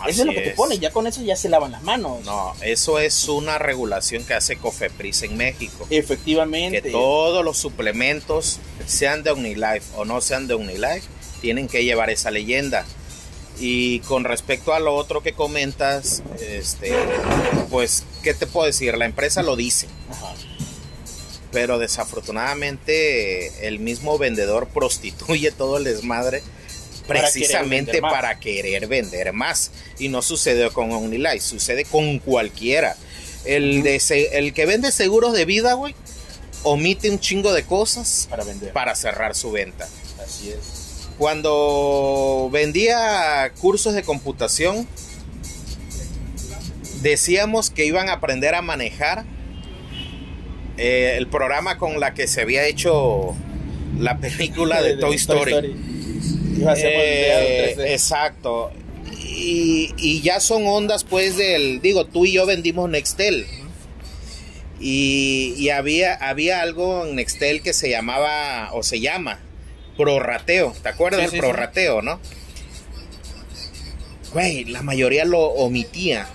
eso es lo que te pone, ya con eso ya se lavan las manos. No, eso es una regulación que hace Cofepris en México. Efectivamente. Que todos los suplementos, sean de Unilife o no sean de Unilife, tienen que llevar esa leyenda Y con respecto a lo otro que comentas, este, pues, ¿qué te puedo decir? La empresa lo dice. Pero desafortunadamente el mismo vendedor prostituye todo el desmadre precisamente para querer vender más. Y no sucede con OmniLife, sucede con cualquiera. El, de, el que vende seguros de vida, güey, omite un chingo de cosas para vender. Para cerrar su venta. Así es. Cuando vendía cursos de computación, decíamos que iban a aprender a manejar eh, el programa con la que se había hecho la película de, Toy, Story. Eh, exacto. Y, y, ya son ondas pues del, digo, tú y yo vendimos Nextel. Y, y, había, había algo en Nextel que se llamaba, o se llama, prorrateo. ¿Te acuerdas del prorrateo, no? Güey, la mayoría lo omitía.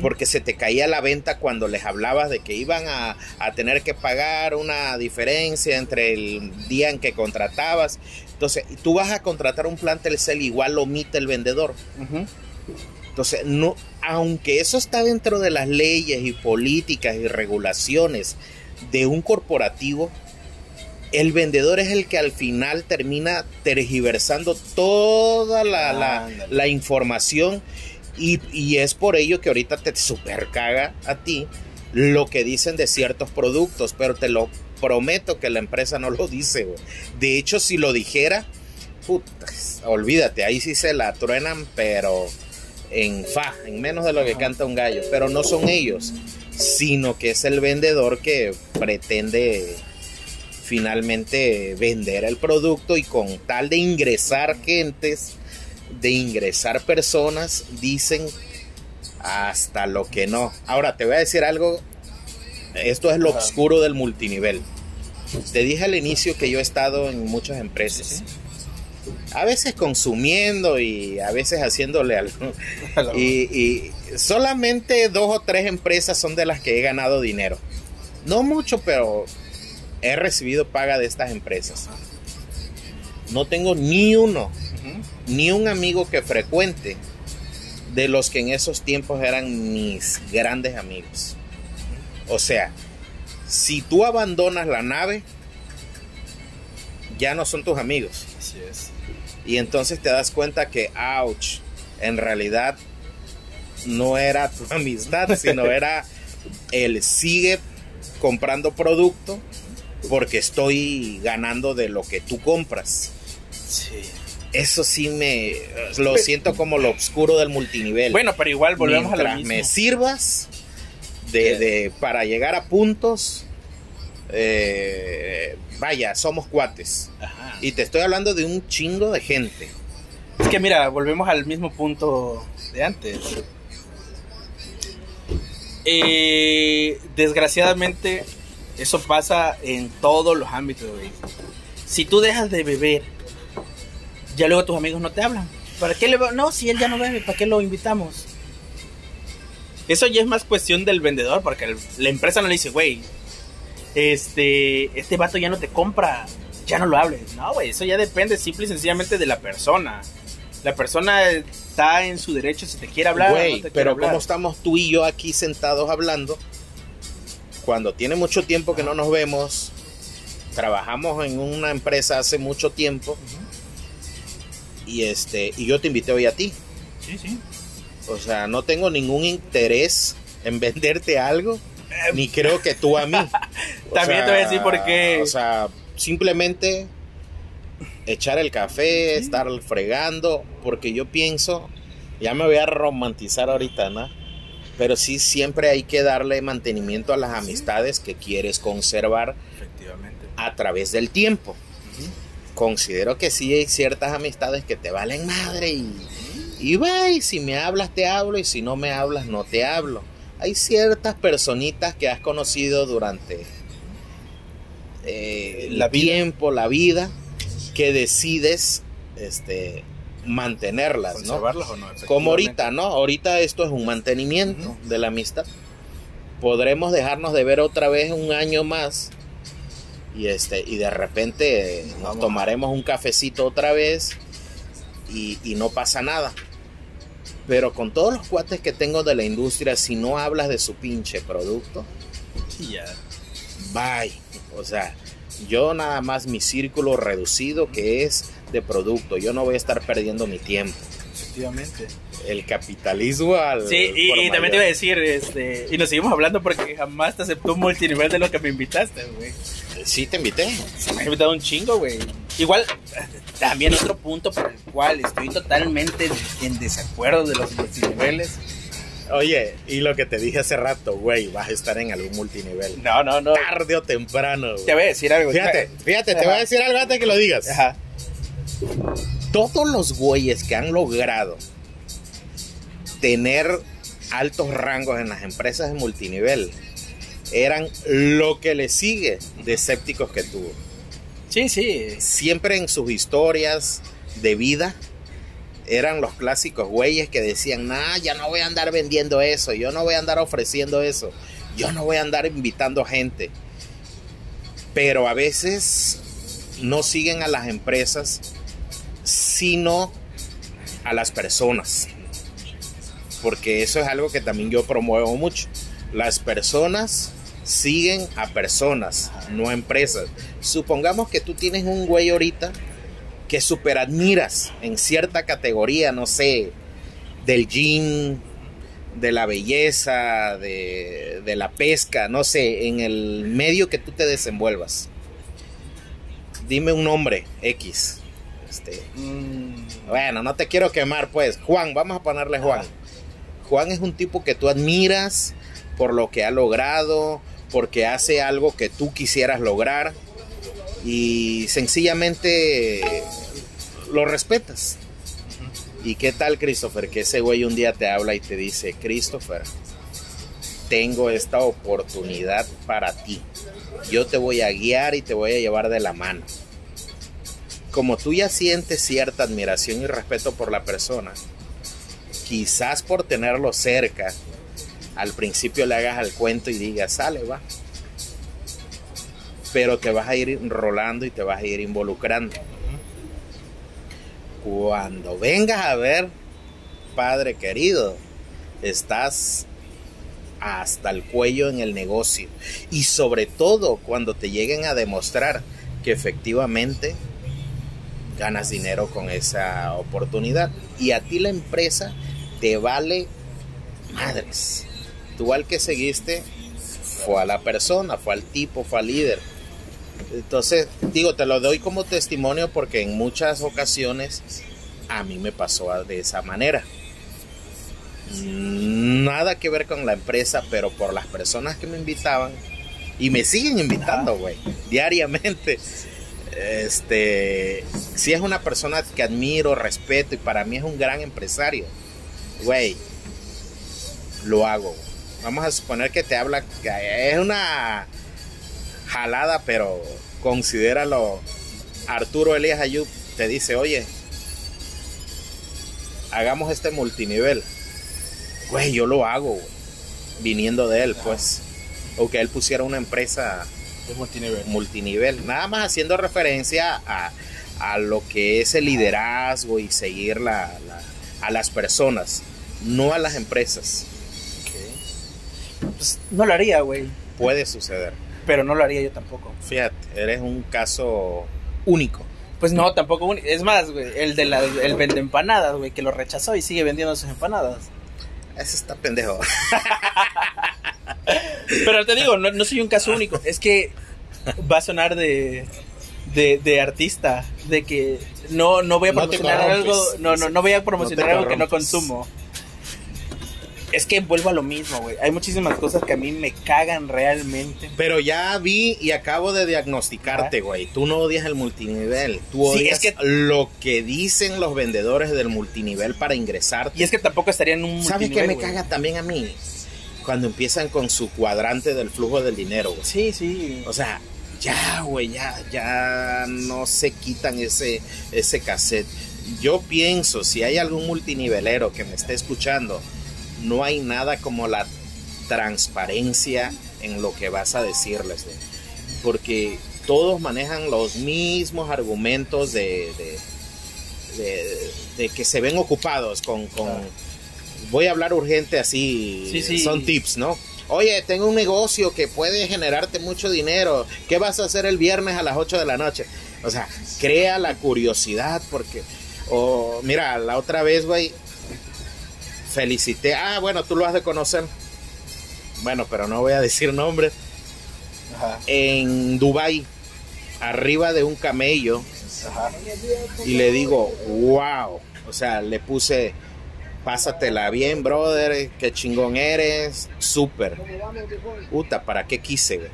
Porque se te caía la venta cuando les hablabas de que iban a, tener que pagar una diferencia entre el día en que contratabas. Entonces, tú vas a contratar un plan Telcel, igual lo omite el vendedor. Entonces, no, aunque eso está dentro de las leyes y políticas y regulaciones de un corporativo, el vendedor es el que al final termina tergiversando toda la, información y, es por ello que ahorita te super caga a ti lo que dicen de ciertos productos, pero te lo prometo que la empresa no lo dice. De hecho, si lo dijera, olvídate, ahí sí se la truenan, pero en fa, en menos de lo que canta un gallo. Pero no son ellos, sino que es el vendedor que pretende finalmente vender el producto y con tal de ingresar gentes, de ingresar personas, dicen hasta lo que no. Ahora te voy a decir algo, esto es lo oscuro del multinivel. Te dije al inicio que yo he estado en muchas empresas. A veces consumiendo y a veces haciéndole algo. y, y solamente dos o tres empresas son de las que he ganado dinero. No mucho, pero he recibido paga de estas empresas. No tengo ni uno, ni un amigo que frecuente de los que en esos tiempos eran mis grandes amigos. O sea, si tú abandonas la nave, ya no son tus amigos. Así es. Y entonces te das cuenta que, ouch, en realidad no era tu amistad, sino era el sigue comprando producto porque estoy ganando de lo que tú compras. Sí. Eso sí me lo siento como lo oscuro del multinivel. Bueno, pero igual volvemos a lo mismo. me sirvas de, para llegar a puntos eh, vaya, somos cuates. Y te estoy hablando de un chingo de gente. Es que mira, volvemos al mismo punto de antes. Eh, desgraciadamente, eso pasa en todos los ámbitos, güey. Si tú dejas de beber, ya luego tus amigos no te hablan. ¿Para qué le No, si él ya no bebe, ¿para qué lo invitamos? Eso ya es más cuestión del vendedor, porque la empresa no le dice, güey, este, este vato ya no te compra, ya no lo hables. No, güey, eso ya depende simple y sencillamente de la persona. La persona está en su derecho si te quiere hablar. Güey, pero como estamos tú y yo aquí sentados hablando, cuando tiene mucho tiempo que no nos vemos, trabajamos en una empresa hace mucho tiempo y este y yo te invité hoy a ti. Sí, sí. O sea, no tengo ningún interés en venderte algo, ni creo que tú a mí. También te voy a decir por qué. O sea, simplemente echar el café, estar fregando, porque yo pienso, ya me voy a romantizar ahorita, ¿no? pero sí siempre hay que darle mantenimiento a las amistades que quieres conservar Efectivamente. a través del tiempo. Considero que sí hay ciertas amistades que te valen madre y, y va, y si me hablas te hablo y si no me hablas no te hablo. Hay ciertas personitas que has conocido durante eh, el tiempo, la vida, que decides este, mantenerlas, ¿no? O no Como ahorita, ¿no? Ahorita esto es un mantenimiento de la amistad. Podremos dejarnos de ver otra vez un año más y este y de repente nos tomaremos un cafecito otra vez y, no pasa nada. Pero con todos los cuates que tengo de la industria, si no hablas de su pinche producto, ya. bye. O sea, yo nada más mi círculo reducido que es de producto. Yo no voy a estar perdiendo mi tiempo. Efectivamente. El capitalismo al. Sí, y, también te iba a decir, este, y nos seguimos hablando porque jamás te aceptó un multinivel de lo que me invitaste, güey. Sí, te invité. Se me ha invitado un chingo, güey. Igual, también otro punto por el cual estoy totalmente en desacuerdo de los multiniveles. Oye, y lo que te dije hace rato, güey, vas a estar en algún multinivel. No, no, no. Tarde o temprano. güey. Te voy a decir algo. Fíjate, fíjate, te voy a decir algo antes que lo digas. Ajá. Todos los güeyes que han logrado tener altos rangos en las empresas de multinivel eran lo que le sigue de escépticos que tuvo. Sí, sí. Siempre en sus historias de vida eran los clásicos güeyes que decían, nah, ya no voy a andar vendiendo eso, yo no voy a andar ofreciendo eso, yo no voy a andar invitando gente. Pero a veces no siguen a las empresas, sino a las personas. Porque eso es algo que también yo promuevo mucho. Las personas siguen a personas, no a empresas. Supongamos que tú tienes un güey ahorita que super admiras en cierta categoría, no sé, del gym, de la belleza, de, de la pesca, no sé, en el medio que tú te desenvuelvas. Dime un nombre, X. Este, Mm, bueno, no te quiero quemar, pues. Juan, vamos a ponerle Juan. Juan es un tipo que tú admiras por lo que ha logrado, porque hace algo que tú quisieras lograr y sencillamente lo respetas. ¿Y qué tal, Christopher? Que ese güey un día te habla y te dice, Christopher, tengo esta oportunidad para ti. Yo te voy a guiar y te voy a llevar de la mano. Como tú ya sientes cierta admiración y respeto por la persona, quizás por tenerlo cerca, al principio le hagas al cuento y digas, sale, va. Pero te vas a ir enrolando y te vas a ir involucrando. Cuando vengas a ver, padre querido, estás hasta el cuello en el negocio. Y sobre todo cuando te lleguen a demostrar que efectivamente ganas dinero con esa oportunidad. Y a ti la empresa te vale madres. Tú al que seguiste fue a la persona, fue al tipo, fue al líder. Entonces, digo, te lo doy como testimonio porque en muchas ocasiones a mí me pasó de esa manera. Nada que ver con la empresa, pero por las personas que me invitaban y me siguen invitando, güey, diariamente. Este, si es una persona que admiro, respeto y para mí es un gran empresario, güey, lo hago. Vamos a suponer que te habla, que es una jalada, pero considéralo. Arturo Elías Ayub te dice, oye, hagamos este multinivel. Güey, yo lo hago, güey, viniendo de él, pues. O que él pusiera una empresa de multinivel. multinivel, nada más haciendo referencia a, a lo que es el liderazgo y seguir la, la- a las personas, no a las empresas. Pues no lo haría, güey. Puede suceder. Pero no lo haría yo tampoco. Fíjate, eres un caso único. Pues no, tampoco. un- Es más, güey, el de la, el vende empanadas, güey, que lo rechazó y sigue vendiendo sus empanadas. Ese está pendejo. Pero te digo, no, no soy un caso único. Es que va a sonar de, de, de artista, de que no, no voy a No promocionar algo, no, no, no voy a promocionar algo que no consumo. Es que vuelvo a lo mismo, güey. Hay muchísimas cosas que a mí me cagan realmente. Pero ya vi y acabo de diagnosticarte, güey. Tú no odias el multinivel. Tú Sí, odias es que- lo que dicen los vendedores del multinivel para ingresar. Y es que tampoco estaría en un ¿Sabes qué multinivel, me güey. caga también a mí? Cuando empiezan con su cuadrante del flujo del dinero, güey. Sí, sí. O sea, ya, güey, ya, ya no se quitan ese, ese cassette. Yo pienso, si hay algún multinivelero que me esté escuchando, no hay nada como la transparencia en lo que vas a decirles. Porque todos manejan los mismos argumentos de, de, de- de que se ven ocupados con, con, voy a hablar urgente así, Sí, sí. son tips, ¿no? Oye, tengo un negocio que puede generarte mucho dinero. ¿Qué vas a hacer el viernes a las 8 de la noche? O sea, crea la curiosidad porque... O mira, la otra vez, güey, felicité. Ah, bueno, tú lo has de conocer. Bueno, pero no voy a decir nombres. Ajá, En Dubai, arriba de un camello, ajá. y le digo, wow. O sea, le puse, pásatela bien, brother, qué chingón eres, súper. Puta, ¿para qué quise, güey?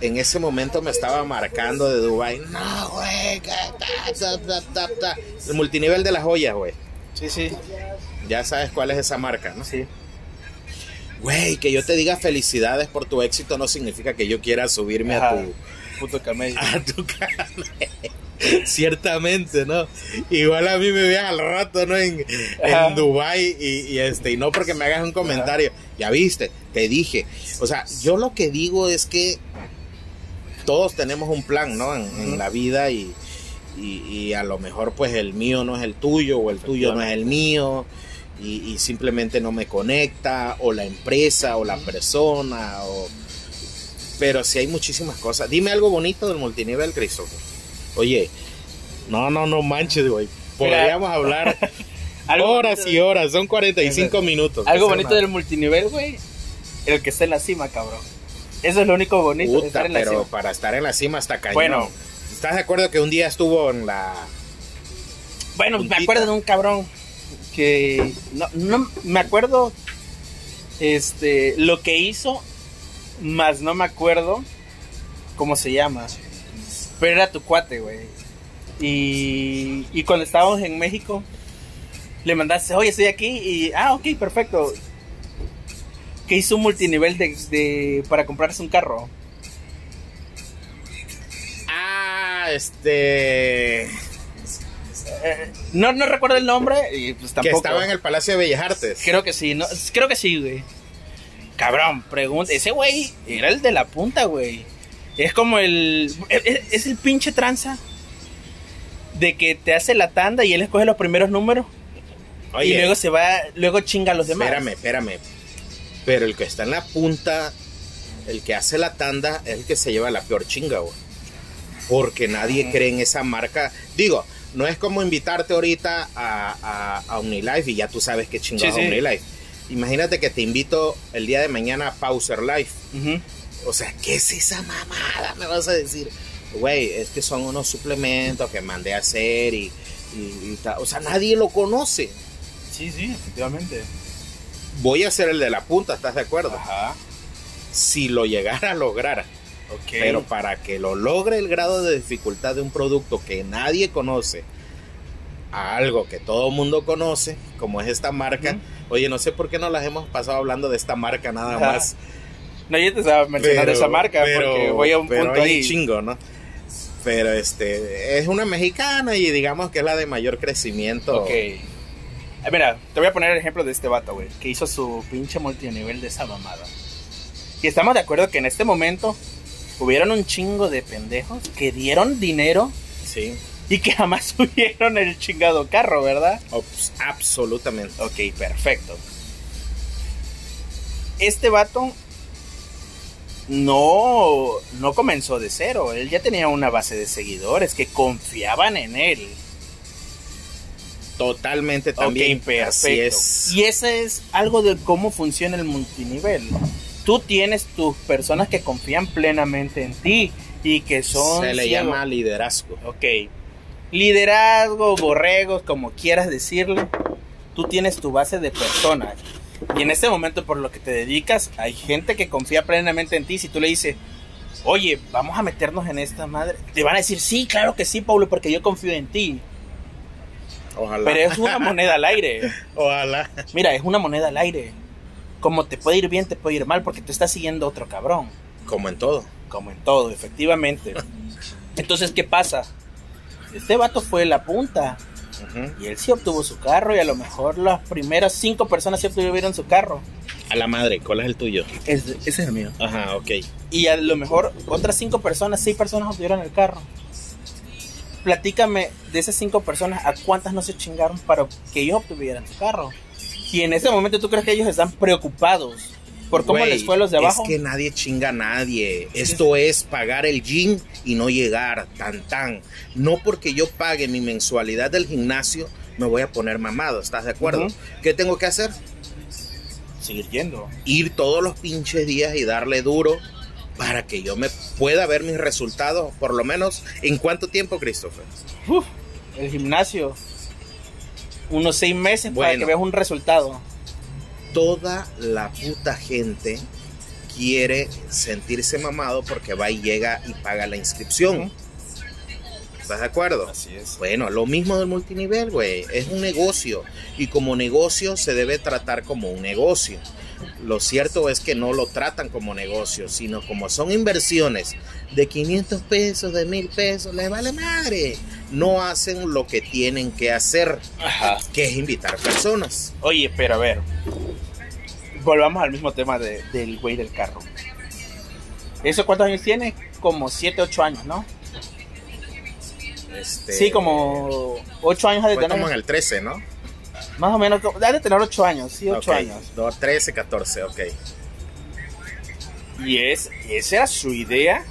En ese momento me estaba marcando de Dubai. No, güey, que ta, ta, ta, ta, ta". El multinivel de las joyas, güey. Sí, sí, Ya sabes cuál es esa marca, ¿no? sí. Güey, que yo te diga felicidades por tu éxito no significa que yo quiera subirme a tu, Puto camello. a tu carne. Ciertamente, ¿no? Igual a mí me veas al rato, ¿no? En, en Dubai y, y este, y no porque me hagas un comentario. Ya viste, te dije. O sea, yo lo que digo es que todos tenemos un plan, ¿no? En, la vida y, y, y a lo mejor pues el mío no es el tuyo o el tuyo no es el mío y, y simplemente no me conecta o la empresa o la persona o... Pero sí hay muchísimas cosas. Dime algo bonito del multinivel, Cristo. Oye, no, no, no manches, güey. Podríamos hablar horas bonito- y horas. Son 45 minutos. Algo bonito del multinivel, güey. El que está en la cima, cabrón. Eso es lo único bonito Puta, estar en la pero cima. para estar en la cima está cañón. Bueno. ¿Estás de acuerdo que un día estuvo en la... Bueno, me acuerdo de un cabrón que no, no me acuerdo este lo que hizo, más no me acuerdo cómo se llama. Pero era tu cuate, güey. Y, y cuando estábamos en México, le mandaste, oye, estoy aquí. Y, ah, ok, perfecto. Que hizo un multinivel de, de- para comprarse un carro. Ah, este... Eh, no, no recuerdo el nombre y pues Que estaba en el Palacio de Bellas Artes. Creo que sí, no, creo que sí, güey. Cabrón, pregunta. Ese güey era el de la punta, güey. Es como el. Es, es el pinche tranza. De que te hace la tanda y él escoge los primeros números. Oye, y luego se va. Luego chinga a los demás. espérame, espérame. Pero el que está en la punta, el que hace la tanda, es el que se lleva la peor chinga, güey. Porque nadie cree en esa marca. Digo, no es como invitarte ahorita a, a, a Unilife y ya tú sabes qué chingado Sí, sí. Unilife. Imagínate que te invito el día de mañana a Pauser Life. O sea, ¿qué es esa mamada? Me vas a decir, güey, es que son unos suplementos que mandé a hacer y, y- y tal. O sea, nadie lo conoce. Sí, sí, efectivamente. Voy a ser el de la punta, ¿estás de acuerdo? Ajá. Si lo llegara a lograr. Pero para que lo logre el grado de dificultad de un producto que nadie conoce a algo que todo mundo conoce, como es esta marca. Oye, no sé por qué no las hemos pasado hablando de esta marca nada Ajá. más. No, yo te estaba mencionando esa marca porque voy a un pero punto ahí. chingo, ¿no? Pero este es una mexicana y digamos que es la de mayor crecimiento. Ok. Eh, Mira, te voy a poner el ejemplo de este vato, güey, que hizo su pinche multinivel de esa mamada. Y estamos de acuerdo que en este momento hubieron un chingo de pendejos que dieron dinero Sí, y que jamás subieron el chingado carro, ¿verdad? Ops, absolutamente. Ok, perfecto. Este vato no, no comenzó de cero. Él ya tenía una base de seguidores que confiaban en él. Totalmente también. ok, perfecto. Así es. Y ese es algo de cómo funciona el multinivel. Tú tienes tus personas que confían plenamente en ti y que son... Se le ciegos. llama liderazgo. Ok. Liderazgo, borregos, como quieras decirle. Tú tienes tu base de personas. Y en este momento, por lo que te dedicas, hay gente que confía plenamente en ti. Si tú le dices, oye, vamos a meternos en esta madre, te van a decir, sí, claro que sí, Pablo, porque yo confío en ti. Ojalá. Pero es una moneda al aire. Ojalá. Mira, es una moneda al aire. Como te puede ir bien, te puede ir mal, porque te está siguiendo otro cabrón. Como en todo. Como en todo, efectivamente. Entonces, ¿qué pasa? Este vato fue la punta. Y él sí obtuvo su carro y a lo mejor las primeras cinco personas sí obtuvieron su carro. A la madre, ¿cuál es el tuyo? ese es el mío. Ajá, ok. Y a lo mejor otras cinco personas, seis personas obtuvieron el carro. Platícame de esas cinco personas, ¿a cuántas no se chingaron para que ellos obtuvieran su carro? Y en ese momento tú crees que ellos están preocupados por cómo les fue a los de abajo. Es que nadie chinga a nadie. Esto es pagar el gym y no llegar tan tan. No porque yo pague mi mensualidad del gimnasio me voy a poner mamado, ¿estás de acuerdo? ¿Qué tengo que hacer? Seguir yendo. Ir todos los pinches días y darle duro para que yo me pueda ver mis resultados, por lo menos en cuánto tiempo, Christopher. el gimnasio. Unos seis meses para que veas un resultado toda la puta gente quiere sentirse mamado porque va y llega y paga la inscripción. ¿Estás de acuerdo? Así es. Bueno, lo mismo del multinivel, güey. Es un negocio. Y como negocio se debe tratar como un negocio. Lo cierto es que no lo tratan como negocio, sino como son inversiones de 500 pesos, de 1000 pesos, les vale madre. No hacen lo que tienen que hacer, que es invitar personas. Oye, pero a ver, volvamos al mismo tema del güey del carro. ¿Eso cuántos años tiene? Como 7, 8 años, ¿no? Este, sí, como 8 años de tener. como en el 13, ¿no? Más o menos, de tener 8 años, sí, 8 años. 13, 14, ok. Y es, esa era su idea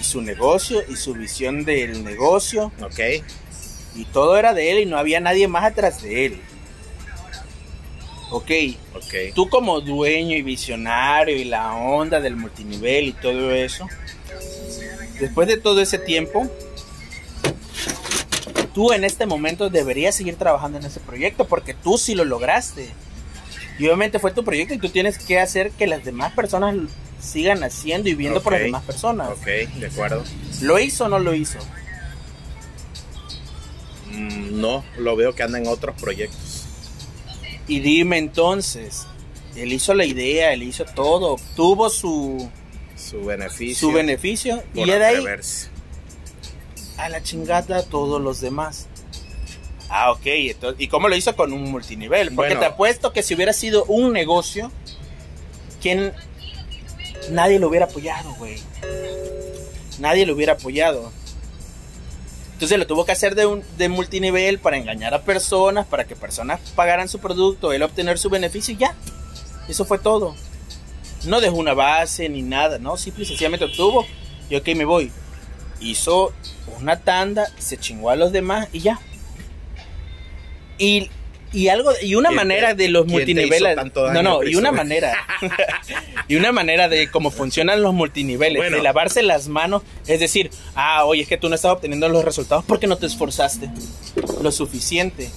y su negocio y su visión del negocio. Ok. Y todo era de él y no había nadie más atrás de él. Ok, okay. tú como dueño y visionario y la onda del multinivel y todo eso, después de todo ese tiempo, tú en este momento deberías seguir trabajando en ese proyecto porque tú sí lo lograste. Y obviamente fue tu proyecto y tú tienes que hacer que las demás personas sigan haciendo y viendo por las demás personas. Ok, de acuerdo. ¿Lo hizo o no lo hizo? Mm, no, lo veo que anda en otros proyectos. Y dime entonces, él hizo la idea, él hizo todo, obtuvo su su beneficio, su beneficio y de ahí a la chingada todos los demás. Ah, ok. ¿Y cómo lo hizo con un multinivel? Porque te apuesto que si hubiera sido un negocio, ¿quién? Nadie lo hubiera apoyado, güey. Nadie lo hubiera apoyado. Entonces lo tuvo que hacer de, un, de multinivel para engañar a personas, para que personas pagaran su producto, él obtener su beneficio y ya. Eso fue todo. No dejó una base ni nada, ¿no? Simple y sencillamente obtuvo y ok, me voy. Hizo una tanda, se chingó a los demás y ya. Y y algo y una manera de los multiniveles no no y una manera y una manera de cómo funcionan los multiniveles de lavarse las manos es decir ah oye es que tú no estás obteniendo los resultados porque no te esforzaste lo suficiente.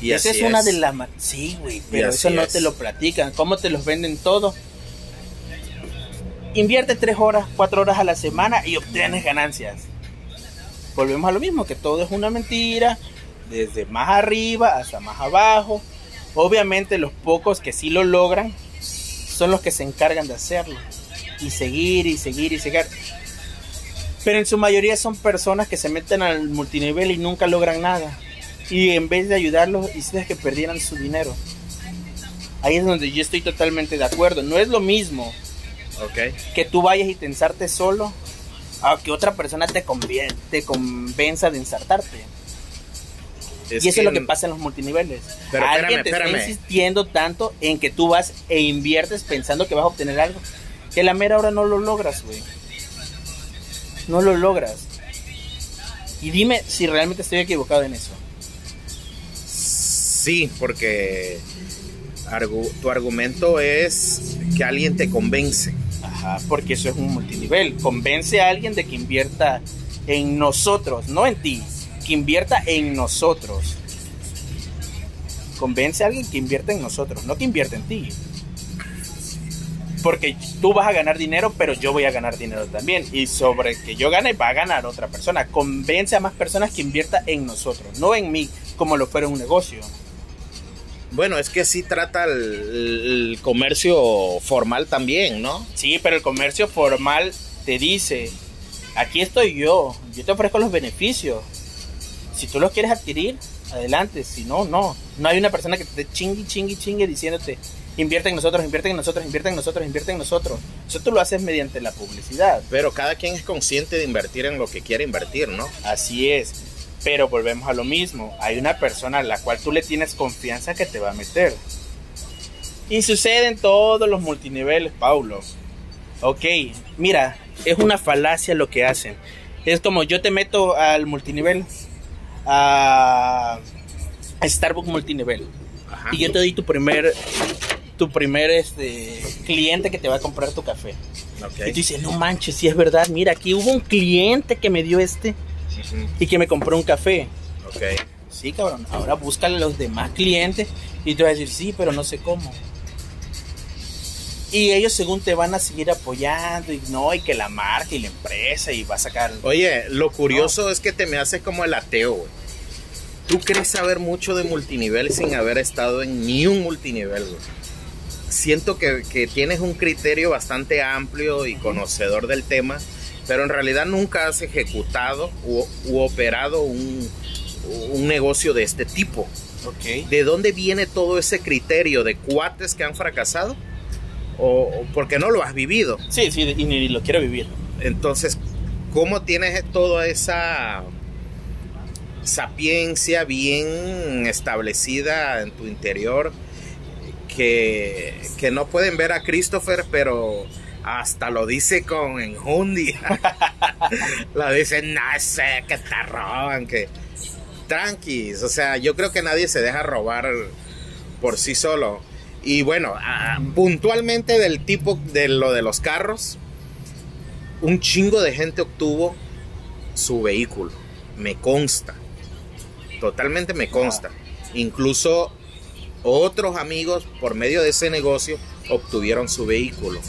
Y esa es, una de las sí güey pero eso no te lo platican cómo te los venden todo. Invierte tres horas cuatro horas a la semana y obtienes ganancias. Volvemos a lo mismo que todo es una mentira desde más arriba hasta más abajo. Obviamente los pocos que sí lo logran son los que se encargan de hacerlo. Y seguir y seguir y seguir. Pero en su mayoría son personas que se meten al multinivel y nunca logran nada. Y en vez de ayudarlos, hiciste que perdieran su dinero. Ahí es donde yo estoy totalmente de acuerdo. No es lo mismo que tú vayas y tensarte solo a que otra persona te, te convenza de ensartarte y eso es lo que pasa en los multiniveles. Pero Alguien te está insistiendo tanto en que tú vas e inviertes pensando que vas a obtener algo, que la mera hora no lo logras, güey. No lo logras. Y dime si realmente estoy equivocado en eso. Sí, porque tu argumento es que alguien te convence. Ajá, porque eso es un multinivel. Convence a alguien de que invierta en nosotros, no en ti que invierta en nosotros. Convence a alguien que invierta en nosotros, no que invierta en ti. Porque tú vas a ganar dinero, pero yo voy a ganar dinero también. Y sobre que yo gane, va a ganar otra persona. Convence a más personas que invierta en nosotros, no en mí, como lo fuera un negocio. Bueno, es que sí trata el, el, comercio formal también, ¿no? Sí, pero el comercio formal te dice, aquí estoy yo, yo te ofrezco los beneficios, si tú los quieres adquirir, adelante. Si no, no. No hay una persona que te chingue, chingue, chingue diciéndote, invierte en nosotros, invierte en nosotros, invierte en nosotros, invierte en nosotros. Eso tú lo haces mediante la publicidad. Pero cada quien es consciente de invertir en lo que quiere invertir, ¿no? Así es. Pero volvemos a lo mismo. Hay una persona a la cual tú le tienes confianza que te va a meter. Y sucede en todos los multiniveles, Paulo. Ok, mira, es una falacia lo que hacen. Es como yo te meto al multinivel, a, Starbucks multinivel. Y yo te doy tu primer tu primer este, cliente que te va a comprar tu café. Y tú dices, no manches, si es verdad, mira, aquí hubo un cliente que me dio este y que me compró un café. Ok. Sí, cabrón, ahora búscale los demás clientes y te vas a decir, sí, pero no sé cómo. Y ellos según te van a seguir apoyando y no, y que la marca y la empresa y va a sacar... Oye, lo curioso es que te me hace como el ateo, güey. Tú crees saber mucho de multinivel sin haber estado en ni un multinivel, güey. Siento que, tienes un criterio bastante amplio y conocedor del tema, pero en realidad nunca has ejecutado u, operado un, un negocio de este tipo. Okay. ¿De dónde viene todo ese criterio de cuates que han fracasado? o, porque no lo has vivido. Sí, sí, y ni lo quiero vivir. Entonces, ¿cómo tienes toda esa sapiencia bien establecida en tu interior que, que no pueden ver a Christopher, pero hasta lo dice con enjundia. lo dice, no sé, que te roban, que tranquis. O sea, yo creo que nadie se deja robar por sí solo. Y bueno, puntualmente del tipo de lo de los carros, un chingo de gente obtuvo su vehículo. Me consta. Totalmente me consta. Incluso otros amigos por medio de ese negocio obtuvieron su vehículo.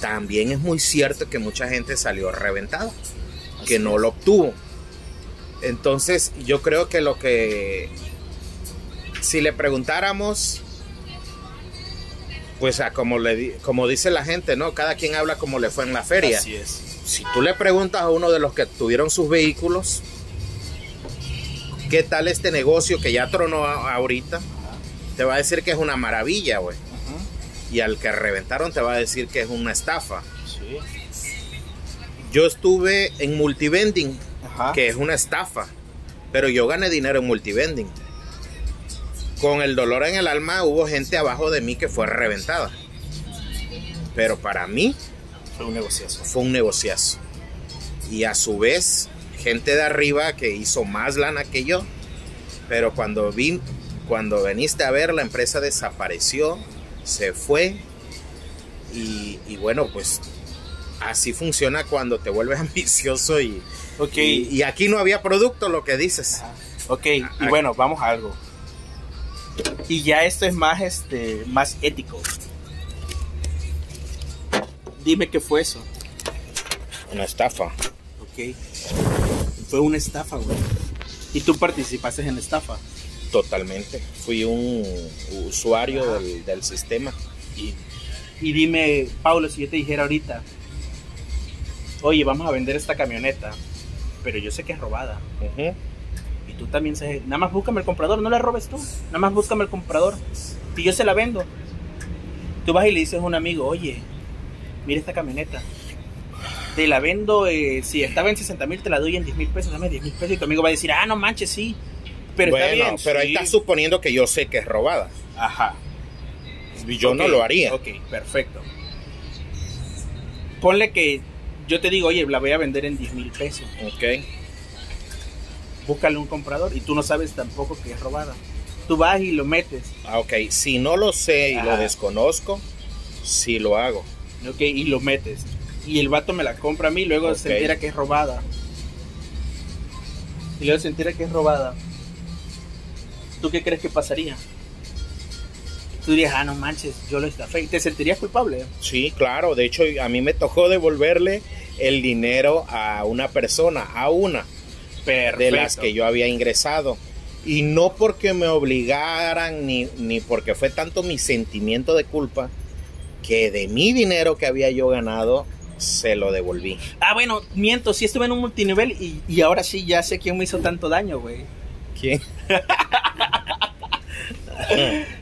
También es muy cierto que mucha gente salió reventada, que no lo obtuvo. Entonces yo creo que lo que, si le preguntáramos pues a como, le, como dice la gente, ¿no? Cada quien habla como le fue en la feria. Así es. Si tú le preguntas a uno de los que tuvieron sus vehículos, ¿qué tal este negocio que ya tronó ahorita? Te va a decir que es una maravilla, güey. Y al que reventaron te va a decir que es una estafa. Sí. Yo estuve en multivending, que es una estafa, pero yo gané dinero en multivending con el dolor en el alma hubo gente abajo de mí que fue reventada. Pero para mí fue un negociazo. Fue un negociazo. Y a su vez, gente de arriba que hizo más lana que yo. Pero cuando vi, cuando viniste a ver, la empresa desapareció, se fue. Y, bueno, pues así funciona cuando te vuelves ambicioso y, y, aquí no había producto, lo que dices. Ok, y bueno, vamos a algo. Y ya esto es más, este, más ético. Dime qué fue eso. Una estafa. Ok. Fue una estafa, güey. ¿Y tú participaste en la estafa? Totalmente. Fui un usuario del, sistema. Y, y dime, Paulo, si yo te dijera ahorita, oye, vamos a vender esta camioneta, pero yo sé que es robada tú también se... Nada más búscame el comprador, no la robes tú. Nada más búscame el comprador. Y yo se la vendo. Tú vas y le dices a un amigo, oye, mira esta camioneta. Te la vendo, eh, si estaba en 60 mil, te la doy en 10 mil pesos, dame 10 mil pesos. Y tu amigo va a decir, ah, no manches, sí. Pero está bien. Pero ahí estás suponiendo que yo sé que es robada. Ajá. Y yo no lo haría. Ok, perfecto. Ponle que yo te digo, oye, la voy a vender en 10 mil pesos. Ok búscale un comprador y tú no sabes tampoco que es robada. Tú vas y lo metes. Ah, ok. Si no lo sé y lo desconozco, sí lo hago. Ok, y lo metes. Y el vato me la compra a mí, luego se entera que es robada. Y luego se entera que es robada. ¿Tú qué crees que pasaría? Tú dirías, ah, no manches, yo lo estafé. ¿Te sentirías culpable? Sí, claro. De hecho, a mí me tocó devolverle el dinero a una persona, a una de las que yo había ingresado. Y no porque me obligaran ni, ni porque fue tanto mi sentimiento de culpa que de mi dinero que había yo ganado se lo devolví. Ah, bueno, miento, sí estuve en un multinivel y, y ahora sí ya sé quién me hizo tanto daño, güey. ¿Quién?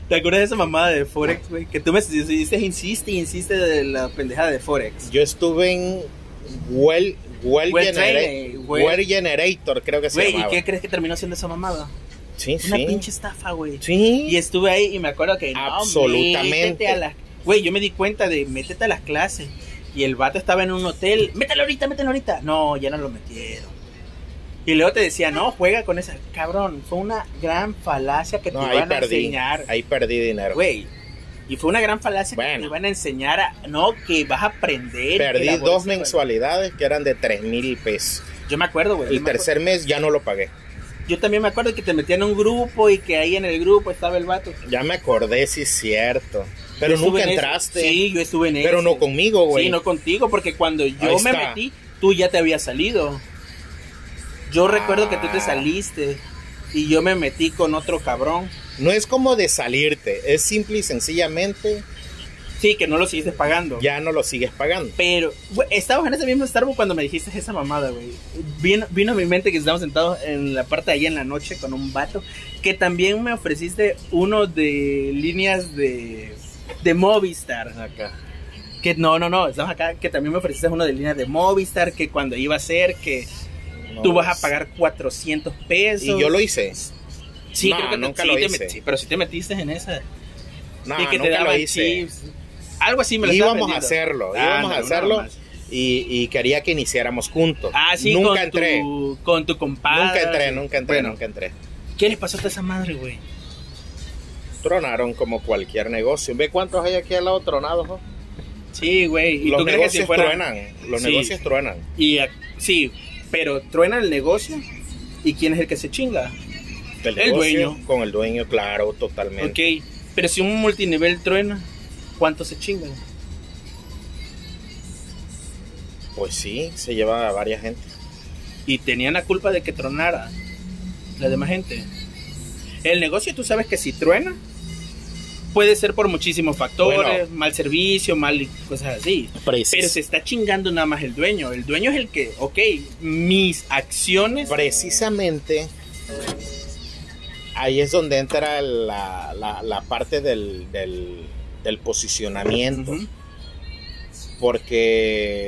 ¿Te acuerdas de esa mamada de Forex, güey? Que tú me dices, insiste, insiste de la pendejada de Forex. Yo estuve en Well, Well, Well Genera- Trained, Well- Well Generator, creo que se Güey, ¿y qué crees que terminó siendo esa mamada? Sí, Una sí. pinche estafa, güey. Sí. Y estuve ahí y me acuerdo que no, Absolutamente. a las- Güey, yo me di cuenta de métete a las clases. Y el vato estaba en un hotel. Mételo ahorita, mételo ahorita. No, ya no lo metieron. Y luego te decía, no, juega con esa. Cabrón, fue una gran falacia que No, te iban a enseñar. Ahí perdí dinero. Güey. Y fue una gran falacia que te iban a enseñar a. No, que vas a aprender. Perdí dos mensualidades que eran de tres mil pesos. Yo me acuerdo, güey. El acuerdo. tercer mes ya no lo pagué. Yo también me acuerdo que te metían en un grupo y que ahí en el grupo estaba el vato. Ya me acordé, sí cierto. Pero nunca en ese. entraste. Sí, yo estuve en Pero ese. no conmigo, güey. Sí, no contigo, porque cuando yo Ahí me está. metí, tú ya te habías salido. Yo recuerdo que tú te Ah. saliste y yo me metí con otro cabrón. No es como de salirte, es simple y sencillamente Sí, que no lo siguiste pagando. ya no lo sigues pagando. Pero, güey, estábamos en ese mismo Starbucks cuando me dijiste esa mamada, güey. Vino, vino a mi mente que estábamos sentados en la parte de ahí en la noche con un vato. Que también me ofreciste uno de líneas de, de Movistar. Acá. Que no, no, no, estamos acá. Que también me ofreciste uno de líneas de Movistar. Que cuando iba a ser, que tú vas a pagar 400 pesos. Y yo lo hice. Sí, No, creo que te- nunca sí lo te hice. metí, pero si te metiste en esa. No, que te nunca lo daban hice. chips. Algo así me lo íbamos a hacerlo, Ah, íbamos a no, hacerlo nada más. y, y quería que iniciáramos juntos. Ah, sí, nunca con entré. Tu, con tu compadre. Nunca entré, nunca entré, Bueno, nunca entré. ¿Qué le pasó a esa madre, güey? Tronaron como cualquier negocio. ¿Ve cuántos hay aquí al lado tronados? no? Sí, güey. ¿Y Los tú crees que si negocios fuera- truenan. Los Sí. negocios truenan. Y, a- sí, pero truena el negocio. ¿Y quién es el que se chinga? El, dueño. Con el dueño, claro, totalmente. Ok, pero si un multinivel truena, ¿cuántos se chingan? Pues sí, se lleva a varias gente. Y tenían la culpa de que tronara la demás gente. El negocio, tú sabes que si truena, puede ser por muchísimos factores, Bueno. mal servicio, mal cosas así. Precis- Pero se está chingando nada más el dueño. El dueño es el que, ok, mis acciones. Precisamente ahí es donde entra la, la- la parte del, del- del posicionamiento. Porque